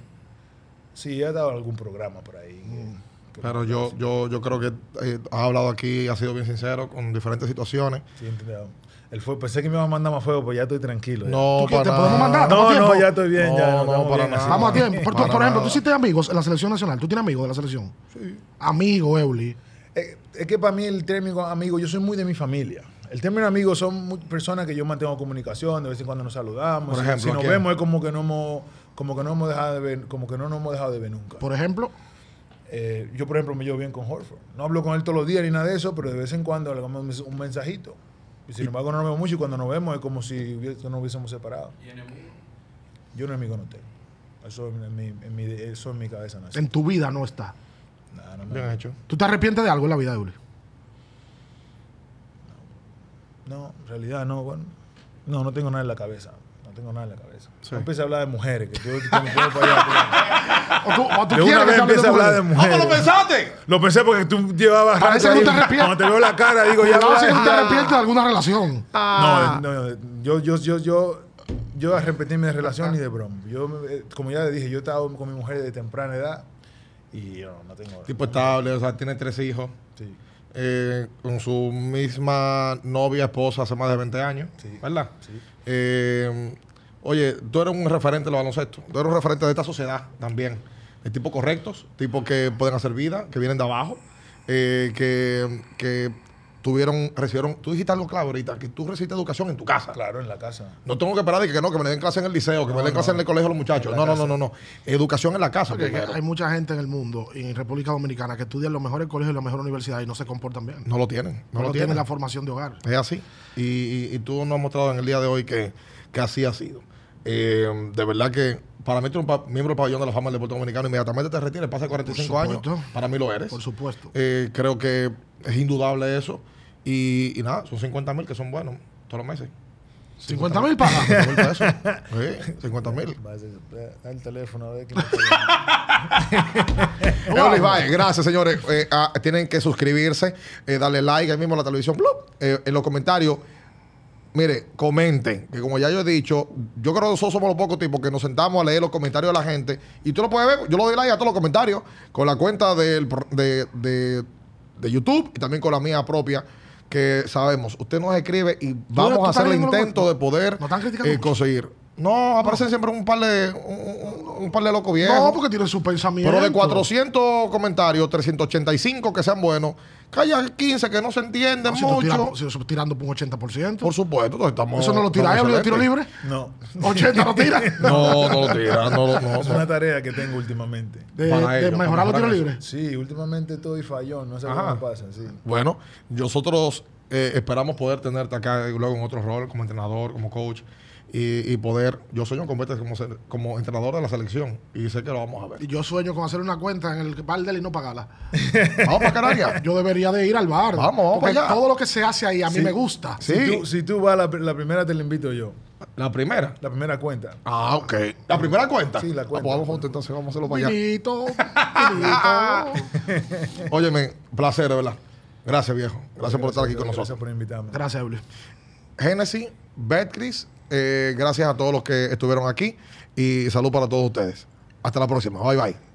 Sí, he dado algún programa por ahí. que- Mm. Pero yo, yo, yo creo que eh, has hablado aquí, has sido bien sincero con diferentes situaciones. Sí, entendido. El fuego, pensé que me iba a mandar más fuego, pues ya estoy tranquilo. ya. No, ¿Tú qué, para te podemos mandar? No, ¿Estamos a no, ya estoy bien, ya. No, no, para bien nada. así. Vamos a tiempo. Por, ejemplo, nada. tú hiciste amigos en la selección nacional. ¿Tú tienes amigos de la selección? Sí. Amigo, Euli. Eh, Es que para mí el término amigo, yo soy muy de mi familia. El término amigo son personas que yo mantengo comunicación, de vez en cuando nos saludamos. Por Si- ejemplo, si ¿a nos quién? vemos es como que no hemos, como que no hemos dejado de ver, como que no nos hemos dejado de ver nunca. Por ejemplo, Eh, yo, por ejemplo, me llevo bien con Horford. No hablo con él todos los días ni nada de eso, pero de vez en cuando le damos un mensajito. Y sin embargo no nos vemos mucho y cuando nos vemos es como si hubies- nos hubiésemos separado. Yo enemigo no tengo. Eso en mi, en mi- eso en mi cabeza no en tu vida no está. Nada, no me- Bien hecho. ¿Tú te arrepientes de algo en la vida, Euli? No, en realidad no, bueno. No, no tengo nada en la cabeza. No tengo nada en la cabeza. Sí. No empecé a hablar de mujeres, que yo tengo tiempo para allá. ¿O tú, o tú De quieres una que vez te hable empieza a hablar de mujeres? ¿Cómo lo pensaste? Lo pensé porque tú llevabas Parece rato que ahí. te arrepientes. Cuando te veo la cara, digo, ya No, va, si tú te arrepientes de alguna relación. Ah. No, no, yo, yo, yo, yo, yo arrepentirme de relación ni de broma. Yo, eh, como ya le dije, yo estaba con mi mujer de temprana edad y yo no tengo... Tipo estable, o sea, tiene tres hijos. Sí. eh, con su misma novia, esposa hace más de 20 años, Sí. ¿verdad? Sí. Eh, oye, tú eres un referente de los baloncesto, tú eres un referente de esta sociedad también. De tipos correctos, tipos que pueden hacer vida, que vienen de abajo, eh, que, que tuvieron, recibieron, tú dijiste algo clave ahorita, que tú recibiste educación en tu casa. Claro, en la casa. No tengo que esperar de que no, que me den clase en el liceo, que me den clase en el colegio los muchachos. En No, no, no, no, no. Educación en la casa Porque primero. hay mucha gente en el mundo, y en República Dominicana, que estudian los mejores colegios y las mejores universidades y no se comportan bien. No lo tienen. No, No, lo tienen tienen. la formación de hogar. Es así. Y, y- y tú nos has mostrado en el día de hoy que, que así ha sido. Eh, de verdad que para mí tú eres un pa- miembro del pabellón de la fama del deporte dominicano, inmediatamente te retires, pasa 45 años. Para mí lo eres. Por supuesto. Eh, creo que es indudable eso. Y, y nada, son 50 mil que son buenos todos los meses. 50 mil pagas. 50 mil pesos. Sí, 50 mil. Va a ser- Da el teléfono a ver Valle, gracias, señores. Eh, ah, tienen que suscribirse, eh, darle like ahí mismo a la televisión. Eh, en los comentarios, mire, comenten. Que como ya yo he dicho, yo creo que nosotros somos los pocos tipos que nos sentamos a leer los comentarios de la gente. Y tú lo puedes ver, yo lo doy like a todos los comentarios con la cuenta del de, de- de YouTube y también con la mía propia. Que sabemos, usted nos escribe y vamos a hacer el intento de poder ¿No están criticando eh, conseguir. No, aparecen siempre un par de un, un- un par de locos viejos. No, porque tienen su pensamiento. Pero de 400 comentarios, 385 que sean buenos, que haya 15 que no se entienden No, si tú mucho. tiras- si tirando por un 80%. Por supuesto, entonces estamos. ¿Eso no lo él de tiro libre? No. 80 lo tira. No, no lo tira. No, lo- no, Es no. una tarea que tengo últimamente. De, de ellos, mejorar los tiros libres. Sí, últimamente estoy fallón, no sé Ajá. cómo pasa, sí. Bueno, nosotros eh, esperamos poder tenerte acá luego en otro rol, como entrenador, como coach, y, y poder. Yo sueño con verte como, ser- como entrenador de la selección, y sé que lo vamos a ver. Y yo sueño con hacer una cuenta en el bar de él y no pagarla. Vamos para Canarias. Yo debería de ir al bar. Vamos, vamos porque para allá. todo lo que se hace ahí a mí Sí. me gusta. Sí. Si, tú, si tú vas, la, la primera te la invito yo. La primera. La primera cuenta. Ah, ok. ¿La primera cuenta? Sí, la Ah, cuenta. pues vamos juntos, entonces vamos a hacerlo para allá. Vinito. Óyeme, placer, verdad. Gracias, viejo. Gracias por estar aquí con Gracias nosotros. por invitarme. Gracias, Eulis. Genesis, Betcris, eh, gracias a todos los que estuvieron aquí y salud para todos ustedes. Hasta la próxima. Bye bye.